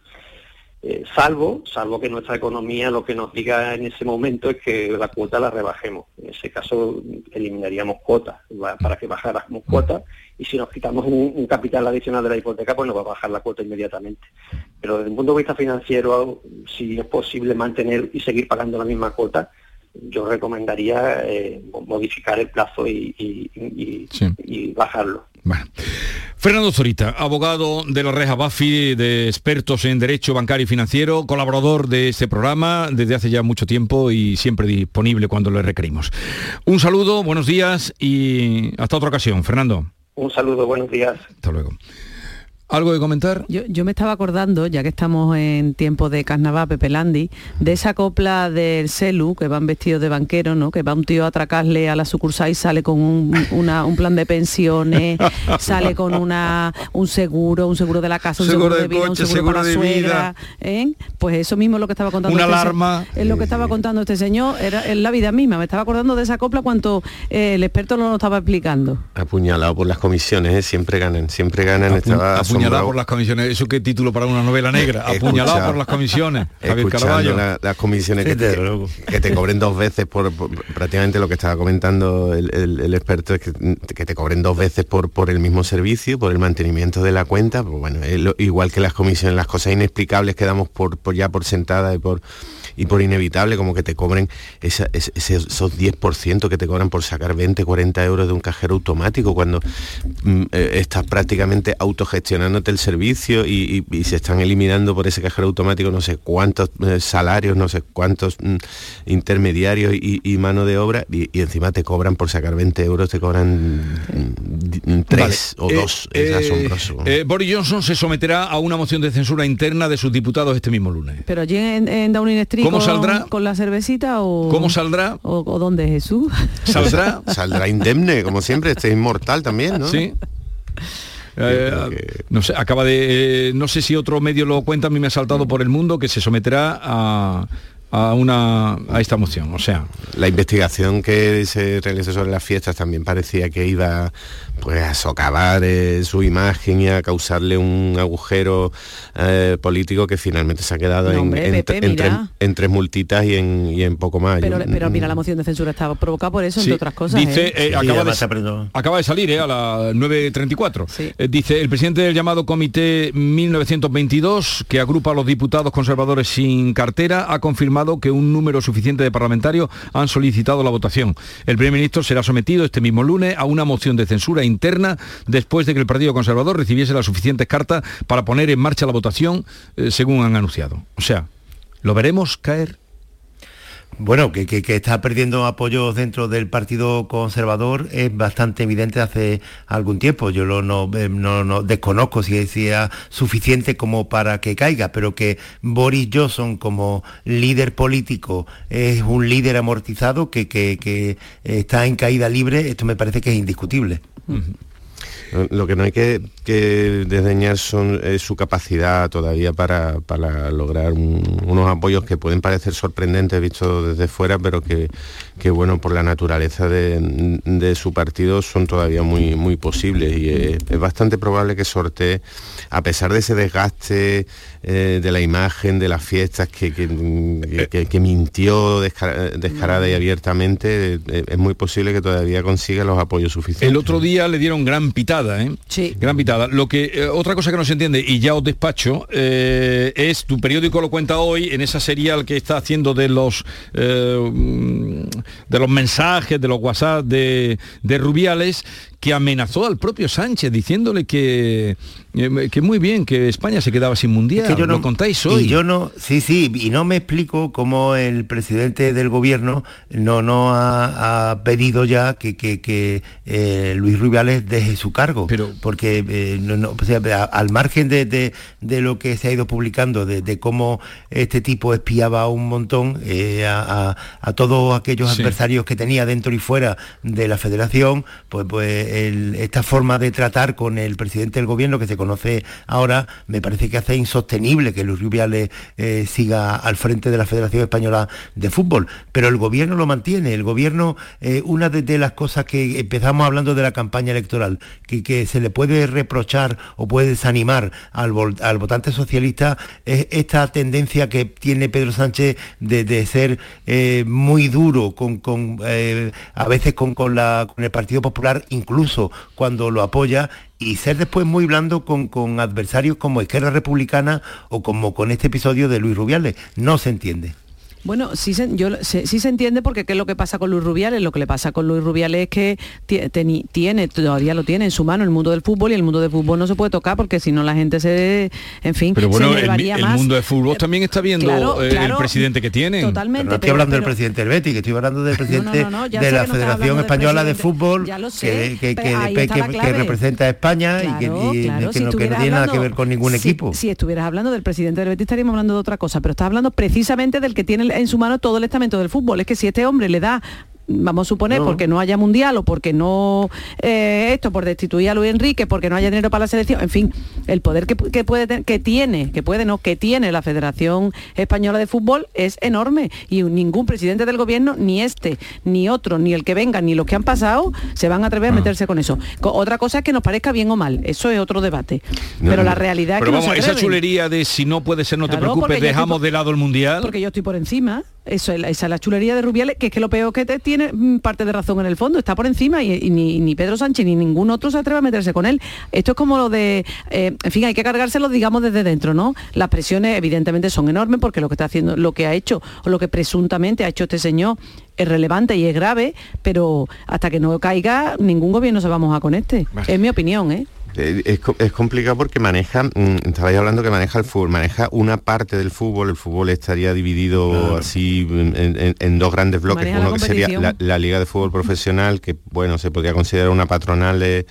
Eh, salvo, salvo que nuestra economía lo que nos diga en ese momento es que la cuota la rebajemos. En ese caso eliminaríamos cuotas para que bajáramos cuotas y si nos quitamos un, capital adicional de la hipoteca, pues nos va a bajar la cuota inmediatamente. Pero desde un punto de vista financiero, si es posible mantener y seguir pagando la misma cuota, yo recomendaría eh, modificar el plazo y, bajarlo. Fernando Zorita, abogado de la Reja Bafi, de expertos en Derecho Bancario y Financiero, colaborador de este programa desde hace ya mucho tiempo y siempre disponible cuando le requerimos. Un saludo, buenos días y hasta otra ocasión. Fernando. Un saludo, buenos días. Hasta luego. ¿Algo de comentar? Yo, me estaba acordando, ya que estamos en tiempo de carnaval, Pepe Landi, de esa copla del Celu, que van vestidos de banquero, ¿no? Que va un tío a atracarle a la sucursal y sale con un, plan de pensiones, sale con una, un seguro, un seguro de la casa, un seguro, de, vida, un seguro, para la suegra. ¿eh? Pues eso mismo es lo que estaba contando. Una este alarma. Es lo que estaba contando este señor, era en la vida misma. Me estaba acordando de esa copla cuando eh, el experto no lo estaba explicando. Apuñalado por las comisiones, ¿eh? siempre ganan, siempre ganan. estaba acostumbrado- por las comisiones. ¿Eso qué título para una novela negra? Apuñalado por las comisiones. Javier escuchando Caraballo. la- las comisiones Sí, que, te, que cobren dos veces por, por- prácticamente lo que estaba comentando el, el- el experto es que, que te cobren dos veces por, por el mismo servicio, por el mantenimiento de la cuenta, pues bueno, es lo- igual que las comisiones, las cosas inexplicables que damos por, por ya por sentada y por y por inevitable, como que te cobren esa- ese- esos 10% que te cobran por sacar 20, 40 euros de un cajero automático cuando mm, eh, estás prácticamente autogestionándote el servicio y, y- y se están eliminando por ese cajero automático no sé cuántos eh, salarios, no sé cuántos mm, intermediarios y, y mano de obra y, y encima te cobran por sacar 20 euros, te cobran 3 Vale. o Eh, 2. es eh, asombroso. eh, Boris Johnson se someterá a una moción de censura interna de sus diputados este mismo lunes. Pero allí en, en Downing Street ¿Cómo con, saldrá? con la cervecita o ¿Cómo saldrá? o, o dónde Jesús ¿Saldrá? Saldrá indemne, como siempre, este es inmortal también, ¿no? Sí. Eh, no sé, acaba de. eh, no sé si otro medio lo cuenta, a mí me ha saltado por el mundo que se someterá a, a una a esta moción. O sea. La investigación que se realizó sobre las fiestas también parecía que iba pues a socavar eh, su imagen y a causarle un agujero eh, político que finalmente se ha quedado No, en, hombre, en- Pepe, en tres, mira. en tres multitas y en, y en poco más. pero, Yo- pero mira la moción de censura está provocada por eso Sí, entre otras cosas Dice, ¿eh? eh, acaba, de, acaba de salir eh, a las 9.34. Eh, dice, el presidente del llamado Comité 1922, que agrupa a los diputados conservadores sin cartera, ha confirmado que un número suficiente de parlamentarios han solicitado la votación. El primer ministro será sometido este mismo lunes a una moción de censura interna después de que el Partido Conservador recibiese las suficientes cartas para poner en marcha la votación, eh, según han anunciado. O sea, ¿lo veremos caer? Bueno, que, está perdiendo apoyos dentro del Partido Conservador es bastante evidente hace algún tiempo. Yo lo, no, eh, no- no desconozco si sea suficiente como para que caiga, pero que Boris Johnson como líder político es un líder amortizado que está en caída libre, esto me parece que es indiscutible. Lo que no hay que, que desdeñar son es su capacidad todavía para, para lograr un- unos apoyos que pueden parecer sorprendentes vistos desde fuera, pero que, que, bueno, por la naturaleza de, de su partido son todavía muy, muy posibles. Y es, es bastante probable que sortee, a pesar de ese desgaste eh, de la imagen, de las fiestas, que, que, que- que- que mintió descara- descarada y abiertamente, eh, es muy posible que todavía consiga los apoyos suficientes. El otro día le dieron gran pitada, ¿eh? Sí. Gran pitada. Lo que eh, otra cosa que no se entiende y ya os despacho eh, es tu periódico lo cuenta hoy en esa serial que está haciendo de los eh, de los mensajes, de los WhatsApp de, de Rubiales que amenazó al propio Sánchez diciéndole que eh, que muy bien que España se quedaba sin mundial. Es que yo lo contáis y hoy. yo no, sí, sí, y no me explico cómo el presidente del gobierno no, no ha, ha pedido ya que, que- que, eh, Luis Rubiales deje su cargo. porque eh, no- no, o sea, a- al margen de, de- de lo que se ha ido publicando, de, de cómo este tipo espiaba un montón a, a- a todos aquellos Sí. adversarios que tenía dentro y fuera de la federación, pues, pues el- esta forma de tratar con el presidente del gobierno que se conoce ahora, me parece que hace insostenible que Luis Rubiales eh, siga al frente de la Federación Española de Fútbol. Pero el gobierno lo mantiene, el gobierno, eh, una de, las cosas que empezamos hablando de la campaña electoral, que, se le puede reprochar o puede desanimar al, al votante socialista, es esta tendencia que tiene Pedro Sánchez de, de ser eh, muy duro con, con, a veces con, con la, con el Partido Popular, incluso cuando lo apoya, y ser después muy blando con, con adversarios como Izquierda Republicana o como con este episodio de Luis Rubiales. No se entiende. Bueno, sí se, yo, se- sí se entiende porque qué es lo que pasa con Luis Rubiales. Lo que le pasa con Luis Rubiales es que ti- teni- tiene, todavía lo tiene en su mano el mundo del fútbol y el mundo del fútbol no se puede tocar porque si no la gente se, en fin, Pero bueno, se el, elevaría el más. mundo de fútbol también está viendo claro, eh, claro, el presidente que tiene. totalmente, Pero no estoy pero- hablando del presidente del Betis, que estoy hablando del presidente no, no, ya de la Federación del Española de. Fútbol, Ya lo sé, que, representa a España y que, Claro, y claro, que si no, que no estuvieras tiene nada que ver con ningún si- equipo. Si estuvieras hablando del presidente del Betis estaríamos hablando de otra cosa, pero estás hablando precisamente del que tiene en su mano todo el estamento del fútbol. Es que si este hombre le da vamos a suponer, No. porque no haya mundial o porque no eh, esto, por destituir a Luis Enrique, porque no haya dinero para la selección, en fin, el poder que, que puede ten- que tiene, que puede no, que tiene la Federación Española de Fútbol es enorme y ningún presidente del gobierno, ni este, ni otro, ni el que venga, ni los que han pasado, se van a atrever a Ah. meterse con eso. Co- otra cosa es que nos parezca bien o mal, eso es otro debate. No, Pero la realidad Pero es que vamos, no se esa chulería de si no puede ser, no te Claro, preocupes, dejamos por- de lado el mundial. Porque yo estoy por encima. Eso esa es la chulería de Rubiales, que es que lo peor que te tiene mm, parte de razón en el fondo, está por encima y, y ni, ni Pedro Sánchez ni ningún otro se atreve a meterse con él. Esto es como lo de, eh, en fin, hay que cargárselo, digamos, desde dentro, ¿no? Las presiones evidentemente son enormes porque lo que está haciendo, lo que ha hecho o lo que presuntamente ha hecho este señor es relevante y es grave, pero hasta que no caiga, ningún gobierno se va a mojar con este. Es mi opinión, ¿eh? Eh, Es, es complicado porque maneja, mm, estabais hablando que maneja el fútbol, maneja una parte del fútbol, el fútbol estaría dividido así mm, en, en- en dos grandes bloques, Maneja uno que sería la Liga de Fútbol Profesional, que bueno, se podría considerar una patronal de-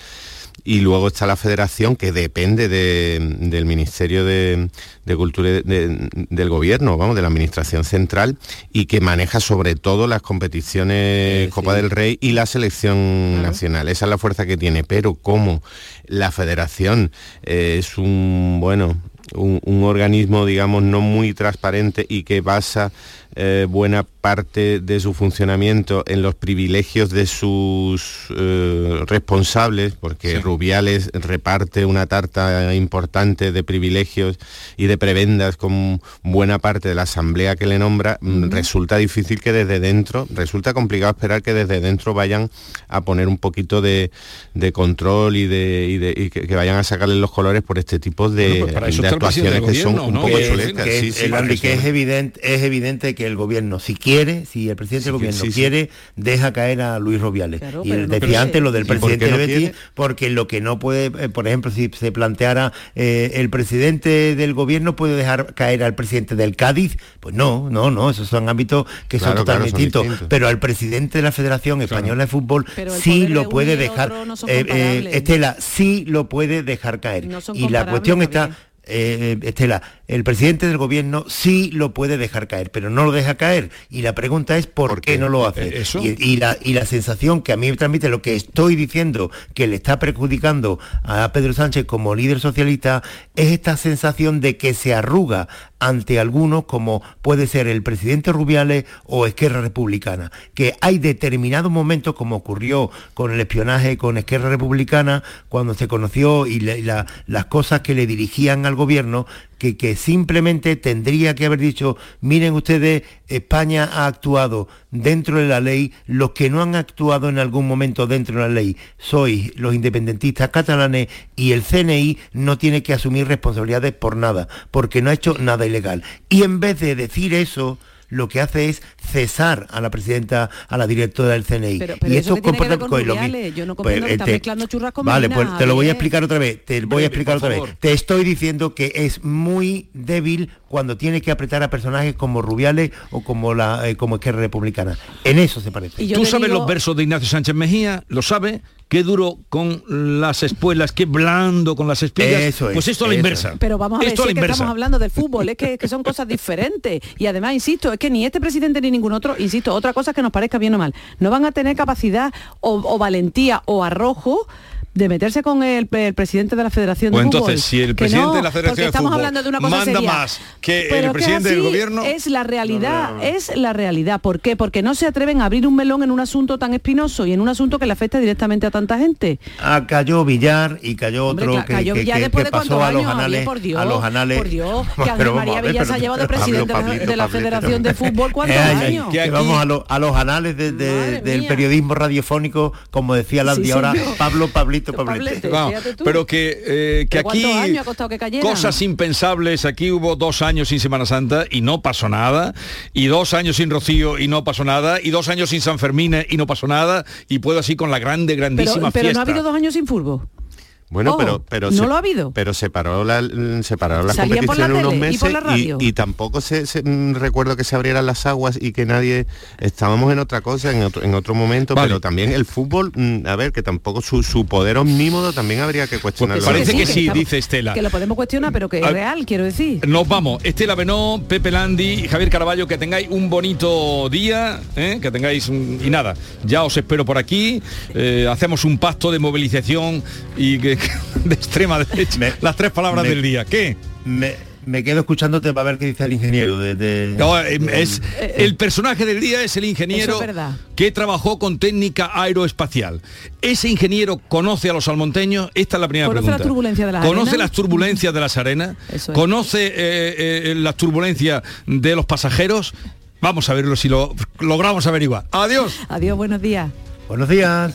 y luego está la federación que depende de- del Ministerio de, de Cultura de- del Gobierno, vamos, de la Administración Central y que maneja sobre todo las competiciones Copa del Rey y la selección nacional. Esa es la fuerza que tiene, pero como la federación eh, es un, bueno, un, un organismo, digamos, no muy transparente y que basa eh, buena parte de su funcionamiento en los privilegios de sus eh, responsables, porque Rubiales reparte una tarta importante de privilegios y de prebendas con buena parte de la asamblea que le nombra, mm, resulta difícil que desde dentro, resulta complicado esperar que desde dentro vayan a poner un poquito de, de control y, de, y de- y que, que vayan a sacarle los colores por este tipo de, Bueno, pues de actuaciones que son un poco Que- chulecas. que Sí, es, sí, el para Andy, eso. que es evidente, es evidente que el gobierno, si quiere, si el presidente del Sí, gobierno sí, sí. quiere, deja caer a Luis Robiales. Claro, y no decía antes lo del ¿Y por presidente no del Betis, porque lo que no puede, eh, por ejemplo, si se planteara eh, el presidente del gobierno puede dejar caer al presidente del Cádiz, pues no, no, no, esos son ámbitos que Claro, son claro, totalmente son distintos. distintos. Pero al presidente de la Federación Española de Fútbol sí lo puede dejar, no eh, eh. Estela, sí lo puede dejar caer. Y la cuestión está. Eh, Estela, el presidente del gobierno sí lo puede dejar caer, pero no lo deja caer. Y la pregunta es por, qué? no lo hace. Eh, eso. Y, y la, y la sensación que a mí me transmite lo que estoy diciendo que le está perjudicando a Pedro Sánchez como líder socialista es esta sensación de que se arruga ante algunos como puede ser el presidente Rubiales o Esquerra Republicana, que hay determinados momentos como ocurrió con el espionaje con Esquerra Republicana cuando se conoció y, la- y la- las cosas que le dirigían al gobierno que, que simplemente tendría que haber dicho, miren ustedes, España ha actuado dentro de la ley, los que no han actuado en algún momento dentro de la ley sois los independentistas catalanes y el CNI no tiene que asumir responsabilidades por nada, porque no ha hecho nada ilegal. Y en vez de decir eso, lo que hace es cesar a la presidenta, a la directora del CNI. Pero, pero y eso tiene que comportamientos- con lo yo no pues, que este- mezclando churras con Vale, pues te lo voy a explicar otra vez, te voy a explicar otra vez. Te estoy diciendo que es muy débil cuando tiene que apretar a personajes como Rubiales o como la eh, como Esquerra Republicana. En eso se parece. Y Tú sabes digo- los versos de Ignacio Sánchez Mejía, lo sabe, qué duro con las espuelas, qué blando con las espigas. Eso es, pues esto a la eso inversa. Pero vamos a ver, esto si a la es que inversa. estamos hablando del fútbol, es que, que son cosas diferentes. Y además, insisto, es que ni este presidente ni ningún otro, insisto, otra cosa que nos parezca bien o mal, no van a tener capacidad o, o valentía o arrojo de meterse con el, el presidente de la Federación Pues de Fútbol. entonces, si el Que presidente no, de la Federación de estamos Fútbol hablando de una cosa manda seria. más que el presidente es del gobierno. Es la realidad, es la realidad. ¿Por qué? Porque no se atreven a abrir un melón en un asunto tan espinoso y en un asunto que le afecta directamente a tanta gente. Ah, cayó Villar y cayó Hombre, otro ca- que, cayó que- Villar que- después que de pasó a los anales por Dios, a los anales por Dios, que Ángel Pero María Villar se ha llevado de pero presidente de la- Pablito, de la Pablito. Federación de Fútbol cuántos Eh, años. que aquí- vamos a, lo- a los anales de- de- Madre del periodismo radiofónico, como decía Landy Sí, ahora. Pablo Pablito Pablete. Pablete. Vamos, fíjate tú. pero que, eh, que ¿Pero aquí años ha que cosas impensables, aquí hubo dos años sin Semana Santa y no pasó nada, y dos años sin Rocío y no pasó nada, y dos años sin San Fermín y no pasó nada, y puedo así con la grande, Pero, grandísima pero no fiesta. ha habido dos años sin fútbol. Bueno, Oh, pero, pero ¿no se- lo ha habido? Pero se paró la, se las Salía por la competiciones unos y meses la y, y tampoco se, se- mm, recuerdo que se abrieran las aguas y que nadie estábamos en otra cosa en otro, en otro momento, Vale. pero también el fútbol, mm, a ver, que tampoco su, su poder omnímodo también habría que cuestionarlo. Pues parece que sí, dice Estela. Que lo podemos cuestionar, pero que es Ah, real, quiero decir. Nos vamos. Estela Benó, Pepe Landi y Javier Caraballo, que tengáis un bonito día, ¿eh? que tengáis un- y nada, ya os espero por aquí, eh, hacemos un pacto de movilización y que, de extrema derecha. Las tres palabras me- del día. ¿Qué? Me, me quedo escuchándote para ver qué dice el ingeniero. De, de- No, eh, de- es, el personaje del día es el ingeniero es verdad. que trabajó con técnica aeroespacial. Ese ingeniero conoce a los salmonteños. Esta es la primera ¿Conoce pregunta. las turbulencias de las Conoce arenas? las turbulencias de las arenas. Es. Conoce eh, eh, las turbulencias de los pasajeros. Vamos a verlo si lo logramos averiguar. Adiós. Adiós, buenos días. Buenos días.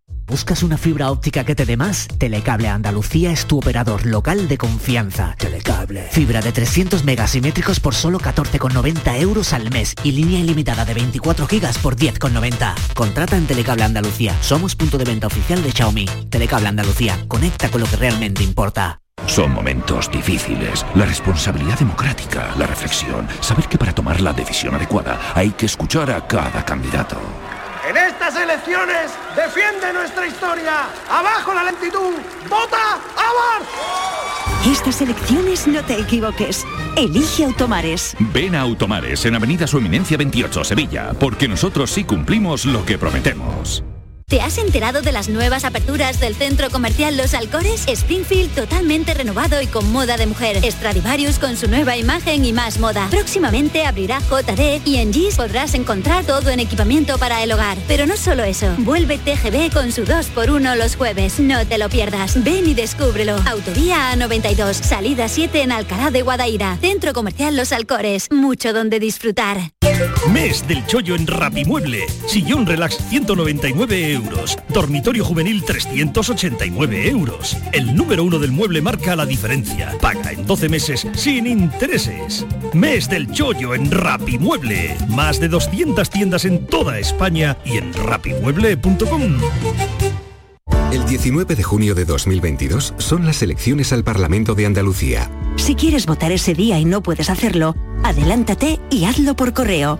¿Buscas una fibra óptica que te dé más? Telecable Andalucía es tu operador local de confianza. Telecable. Fibra de 300 megasimétricos por solo 14,90 euros al mes y línea ilimitada de 24 gigas por 10,90. Contrata en Telecable Andalucía. Somos punto de venta oficial de Xiaomi. Telecable Andalucía. Conecta con lo que realmente importa. Son momentos difíciles. La responsabilidad democrática, la reflexión, saber que para tomar la decisión adecuada hay que escuchar a cada candidato. Estas elecciones defiende nuestra historia. Abajo la lentitud. Vota a Estas elecciones no te equivoques. Elige Automares. Ven a Automares en Avenida Su Eminencia 28, Sevilla, porque nosotros sí cumplimos lo que prometemos. ¿Te has enterado de las nuevas aperturas del centro comercial Los Alcores? Springfield totalmente renovado y con moda de mujer. Stradivarius con su nueva imagen y más moda. Próximamente abrirá JD y en Gis podrás encontrar todo en equipamiento para el hogar. Pero no solo eso. Vuelve TGB con su 2x1 los jueves. No te lo pierdas. Ven y descúbrelo. Autovía A92. Salida 7 en Alcalá de Guadaira. Centro comercial Los Alcores. Mucho donde disfrutar. Mes del chollo en Rapimueble. Sillón relax 199 euros. Dormitorio juvenil 389 euros. El número uno del mueble marca la diferencia. Paga en 12 meses sin intereses. Mes del chollo en Rapimueble. Más de 200 tiendas en toda España y en rapimueble.com. El 19 de junio de 2022 son las elecciones al Parlamento de Andalucía. Si quieres votar ese día y no puedes hacerlo, adelántate y hazlo por correo.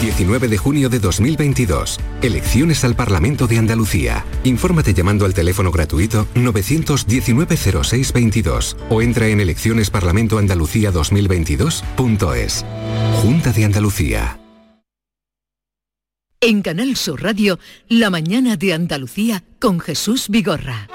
19 de junio de 2022. Elecciones al Parlamento de Andalucía. Infórmate llamando al teléfono gratuito 919-0622 o entra en eleccionesparlamentoandalucía2022.es. Junta de Andalucía. En Canal Sur Radio, La mañana de Andalucía con Jesús Vigorra.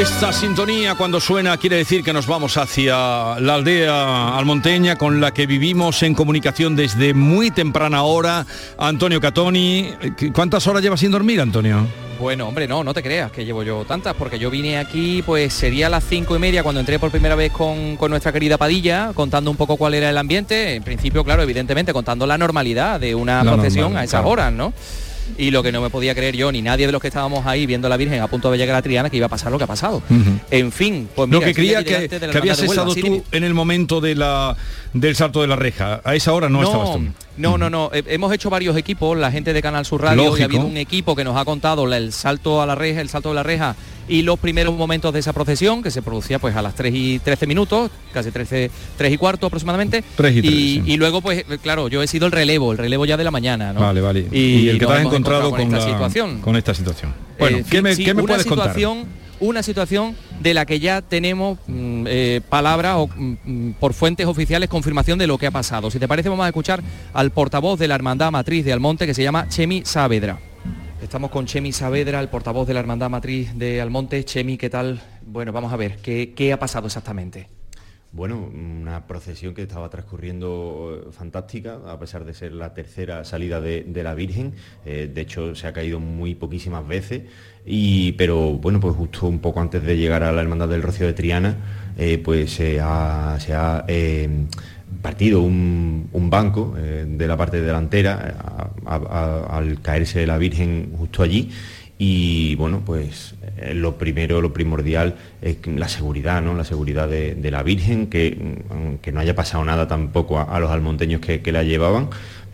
Esta sintonía cuando suena quiere decir que nos vamos hacia la aldea almonteña con la que vivimos en comunicación desde muy temprana hora. Antonio Catoni, ¿cuántas horas llevas sin dormir, Antonio? Bueno, hombre, no, no te creas que llevo yo tantas, porque yo vine aquí, pues sería las cinco y media cuando entré por primera vez con, con nuestra querida Padilla, contando un poco cuál era el ambiente. En principio, claro, evidentemente, contando la normalidad de una La procesión normal, a esas claro. horas, ¿no? Y lo que no me podía creer yo ni nadie de los que estábamos ahí viendo a la Virgen a punto de llegar a Triana que iba a pasar lo que ha pasado. En fin, pues Lo mira, que estoy creía que, que habías estado tú en el momento de la, del salto de la reja. A esa hora no, estabas tú. No, no, no. Eh, Hemos hecho varios equipos, la gente de Canal Sur Radio, y ha habido un equipo que nos ha contado el salto a la reja, el salto de la reja y los primeros momentos de esa procesión, que se producía pues a las 3 y 13 minutos, casi 13, 3 y cuarto aproximadamente. 3 y 13, y, sí. y luego, pues, eh, claro, yo he sido el relevo, el relevo ya de la mañana, ¿no? Vale, vale. Y, Y, el que te has encontrado con, esta la- situación. con esta situación. Bueno, Eh, ¿qué me, sí, qué me puedes contar? Una situación de la que ya tenemos mm, eh, palabras o mm, mm, por fuentes oficiales confirmación de lo que ha pasado. Si te parece vamos a escuchar al portavoz de la Hermandad Matriz de Almonte que se llama Chemi Saavedra. Estamos con Chemi Saavedra, el portavoz de la Hermandad Matriz de Almonte. Chemi, ¿qué tal? Bueno, vamos a ver, ¿qué, qué ha pasado exactamente? Bueno, una procesión que estaba transcurriendo eh, fantástica, a pesar de ser la tercera salida de, la Virgen. Eh, de hecho, se ha caído muy poquísimas veces. Y, pero bueno, pues justo un poco antes de llegar a la Hermandad del Rocío de Triana, eh, pues se ha, partido un, banco de la parte delantera al caerse la Virgen justo allí. Y bueno, pues eh, lo primero, lo primordial es la seguridad, ¿no? La seguridad de, de la Virgen, que, mm, que no haya pasado nada tampoco a, a los almonteños que, que la llevaban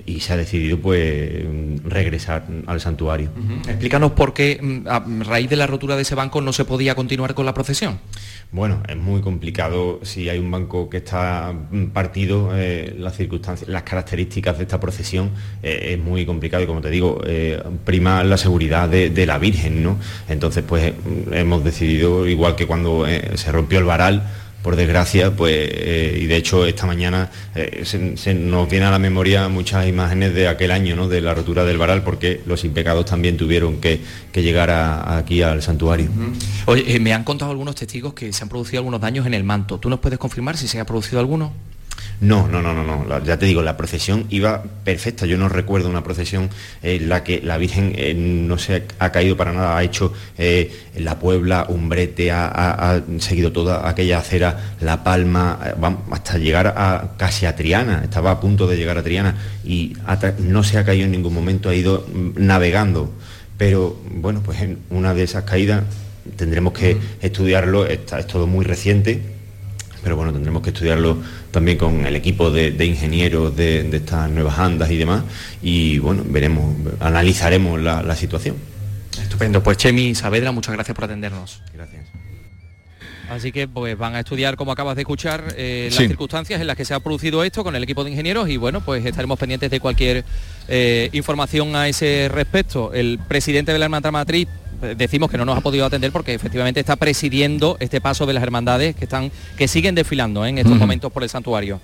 y se ha decidido pues regresar al santuario. Explícanos por qué mm, a raíz de la rotura de ese banco no se podía continuar con la procesión. Bueno, es muy complicado si hay un banco que está mm, partido, eh, las circunstancias, las características de esta procesión eh, es muy complicado y como te digo, eh, prima la seguridad de, de la Virgen, ¿no? Entonces, pues mm, hemos decidido, igual que cuando se rompió el varal, por desgracia, pues, eh, y de hecho esta mañana eh, se, nos viene a la memoria muchas imágenes de aquel año, ¿no? De la rotura del varal, porque los impecados también tuvieron que, llegar aquí al santuario. Oye, eh, me han contado algunos testigos que se han producido algunos daños en el manto. ¿Tú nos puedes confirmar si se ha producido alguno? No, no, no, no, no. Ya te digo, la procesión iba perfecta. Yo no recuerdo una procesión en la que la Virgen eh, no se ha caído para nada. Ha hecho eh, la Puebla, un brete, ha, ha- ha seguido toda aquella acera, La Palma, eh, hasta llegar a casi a Triana. Estaba a punto de llegar a Triana y no se ha caído en ningún momento, ha ido mm, navegando. Pero bueno, pues en una de esas caídas tendremos que estudiarlo. Está- es todo muy reciente pero bueno, tendremos que estudiarlo también con el equipo de, de ingenieros de, de estas nuevas andas y demás, y bueno, veremos, analizaremos la, la situación. Estupendo. Pues Chemi Saavedra, muchas gracias por atendernos. Gracias. Así que pues van a estudiar, como acabas de escuchar, eh, las Sí. circunstancias en las que se ha producido esto con el equipo de ingenieros y bueno, pues estaremos pendientes de cualquier eh, información a ese respecto. El presidente de la Hermandad Matriz decimos que no nos ha podido atender porque efectivamente está presidiendo este paso de las hermandades que están que siguen desfilando ¿eh? en estos momentos por el santuario.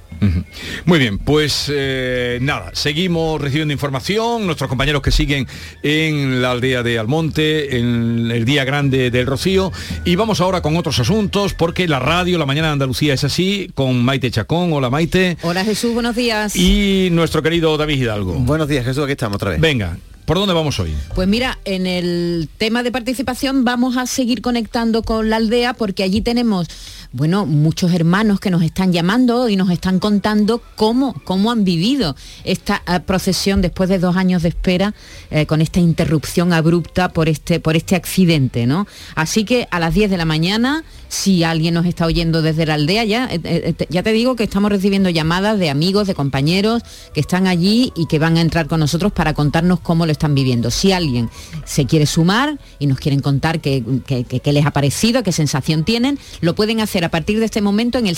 Muy bien, pues eh, nada, seguimos recibiendo información, nuestros compañeros que siguen en la aldea de Almonte, en el día grande del Rocío, y vamos ahora con otros asuntos, porque la radio, la mañana de Andalucía es así, con Maite Chacón, hola Maite, Hola Jesús, buenos días. y nuestro querido David Hidalgo. Buenos días Jesús, aquí estamos otra vez. Venga, ¿por dónde vamos hoy? Pues mira, en el tema de participación vamos a seguir conectando con la aldea porque allí tenemos, bueno, muchos hermanos que nos están llamando y nos están contando cómo, cómo han vivido esta eh, procesión después de dos años de espera eh, con esta interrupción abrupta por este, por este accidente, ¿no? Así que a las 10 de la mañana, si alguien nos está oyendo desde la aldea, ya, eh, eh, te- ya te digo que estamos recibiendo llamadas de amigos, de compañeros que están allí y que van a entrar con nosotros para contarnos cómo lo están viviendo. Si alguien se quiere sumar y nos quieren contar qué, qué- qué- qué les ha parecido, qué sensación tienen, lo pueden hacer a partir de este momento en el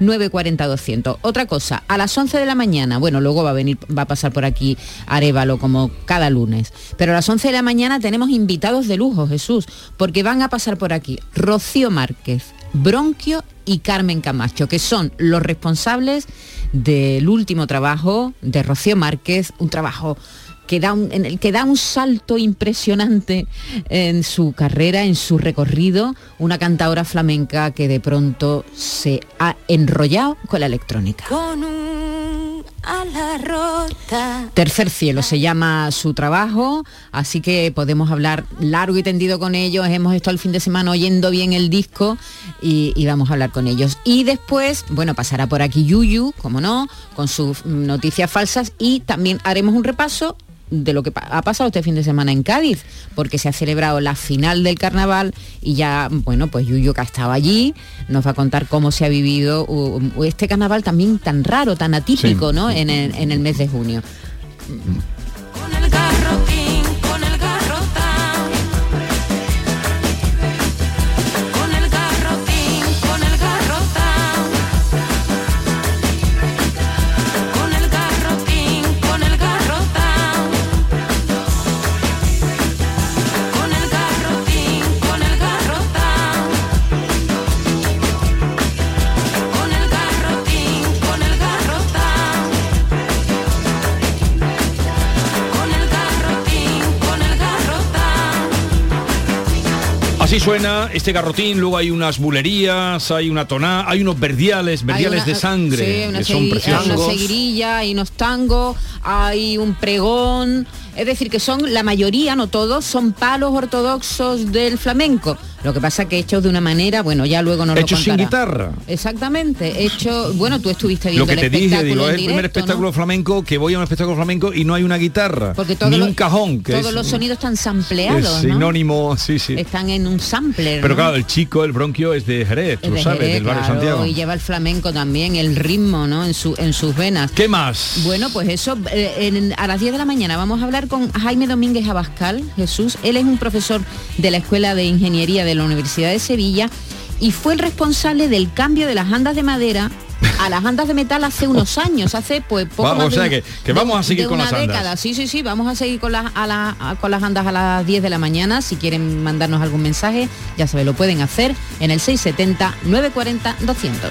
670-940-200. Otra cosa, a las 11 de la mañana, bueno, luego va a venir, va a pasar por aquí Arevalo como cada lunes, pero a las 11 de la mañana tenemos invitados de lujo, Jesús, porque van a pasar por aquí Rocío Márquez, Bronquio y Carmen Camacho, que son los responsables del último trabajo de Rocío Márquez, un trabajo que da un, en el que da un salto impresionante en su carrera, en su recorrido, una cantadora flamenca que de pronto se ha enrollado con la electrónica. Con un rota. Tercer cielo se llama su trabajo, así que podemos hablar largo y tendido con ellos. Hemos estado el fin de semana oyendo bien el disco y, y vamos a hablar con ellos. Y después, bueno, pasará por aquí Yuyu, como no, con sus noticias falsas y también haremos un repaso de lo que ha pasado este fin de semana en Cádiz, porque se ha celebrado la final del carnaval y ya, bueno, pues Yuyo que ha estado allí, nos va a contar cómo se ha vivido este carnaval también tan raro, tan atípico, Sí. ¿no? En el, en el mes de junio. Con el garrotín, Así suena este garrotín, luego hay unas bulerías, hay una toná, hay unos verdiales, Hay verdiales una- de sangre, sí, una que son preciosos. Una seguirilla, hay unos tangos, hay un pregón. Es decir, que son, la mayoría, no todos, son palos ortodoxos del flamenco. Lo que pasa que hechos de una manera, bueno, ya luego Hechos lo sin contará. guitarra. Exactamente, hecho, bueno, tú estuviste Lo viendo que el te dije, digo, es el primer ¿no? espectáculo flamenco que voy a un espectáculo flamenco y no hay una guitarra, Porque todo ni lo- un cajón, que Todos es, los sonidos están es sampleados, ¿no? sinónimo, sí, sí. Están en un sampler. Pero ¿no? claro, el chico, el bronquio es de Jerez, Es tú lo sabes, Jerez, del barrio claro, Santiago. Y lleva el flamenco también, el ritmo, ¿no? En, su, en sus venas. ¿Qué más? Bueno, pues eso, eh, en- a las 10 de la mañana vamos a hablar con Jaime Domínguez Abascal, Jesús. Él es un profesor de la Escuela de Ingeniería de la Universidad de Sevilla y fue el responsable del cambio de las andas de madera a las andas de metal hace unos años, hace pues poco Va, más o de sea una- que- que de- vamos a seguir de con una las andas. década. Sí, sí, sí, vamos a seguir con las, a la- a- con las andas a las 10 de la mañana. Si quieren mandarnos algún mensaje, ya saben, lo pueden hacer en el 670 940 200.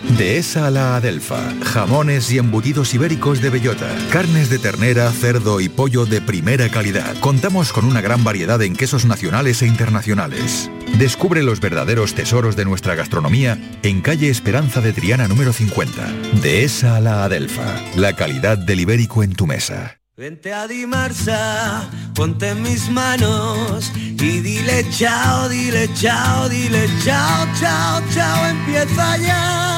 Dehesa a la Adelfa. Jamones y embutidos ibéricos de bellota. Carnes de ternera, cerdo y pollo de primera calidad. Contamos con una gran variedad en quesos nacionales e internacionales. Descubre los verdaderos tesoros de nuestra gastronomía en calle Esperanza de Triana número 50. Dehesa a la Adelfa. La calidad del ibérico en tu mesa. Vente a Dimarsa, ponte mis manos y dile chao, dile chao, dile chao, chao, chao, empieza ya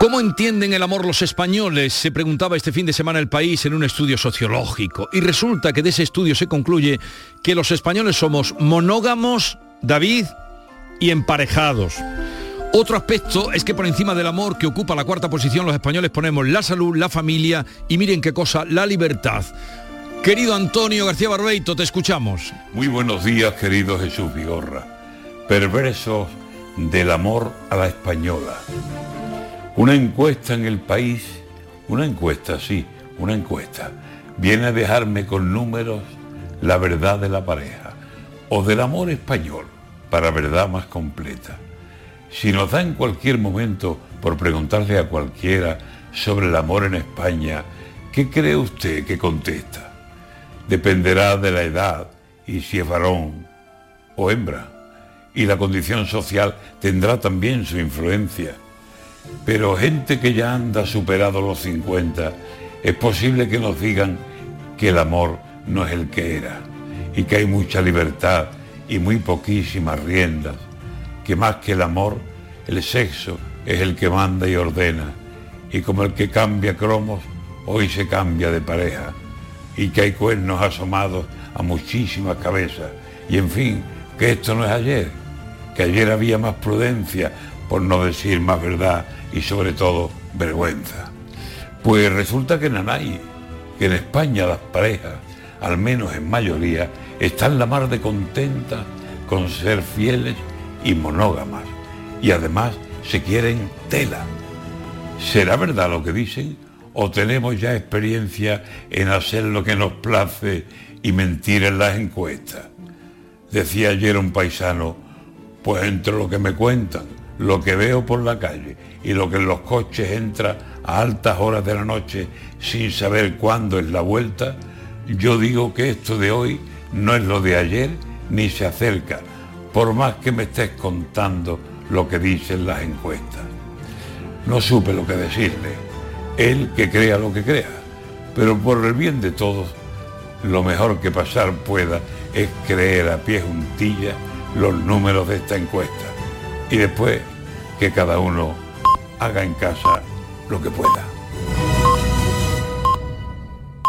¿Cómo entienden el amor los españoles? Se preguntaba este fin de semana el país en un estudio sociológico. Y resulta que de ese estudio se concluye que los españoles somos monógamos, David, y emparejados. Otro aspecto es que por encima del amor que ocupa la cuarta posición los españoles ponemos la salud, la familia y miren qué cosa, la libertad. Querido Antonio García Barbeito, te escuchamos. Muy buenos días, querido Jesús Vigorra. Perversos del amor a la española. Una encuesta en el país, una encuesta, sí, una encuesta, viene a dejarme con números la verdad de la pareja o del amor español, para verdad más completa. Si nos da en cualquier momento por preguntarle a cualquiera sobre el amor en España, ¿qué cree usted que contesta? Dependerá de la edad y si es varón o hembra. y la condición social tendrá también su influencia. Pero gente que ya anda superado los 50, es posible que nos digan que el amor no es el que era y que hay mucha libertad y muy poquísimas riendas, que más que el amor, el sexo es el que manda y ordena, y como el que cambia cromos, hoy se cambia de pareja, y que hay cuernos asomados a muchísimas cabezas, y en fin, que esto no es ayer, que ayer había más prudencia, por no decir más verdad y sobre todo vergüenza. Pues resulta que Nanay, que en España las parejas, al menos en mayoría, están la mar de contentas con ser fieles y monógamas. Y además se quieren tela. ¿Será verdad lo que dicen? ¿O tenemos ya experiencia en hacer lo que nos place y mentir en las encuestas? Decía ayer un paisano, pues entre lo que me cuentan, lo que veo por la calle y lo que en los coches entra a altas horas de la noche sin saber cuándo es la vuelta, yo digo que esto de hoy no es lo de ayer ni se acerca, por más que me estés contando lo que dicen las encuestas. No supe lo que decirle, él que crea lo que crea, pero por el bien de todos, lo mejor que pasar pueda es creer a pie juntilla los números de esta encuesta y después que cada uno haga en casa lo que pueda.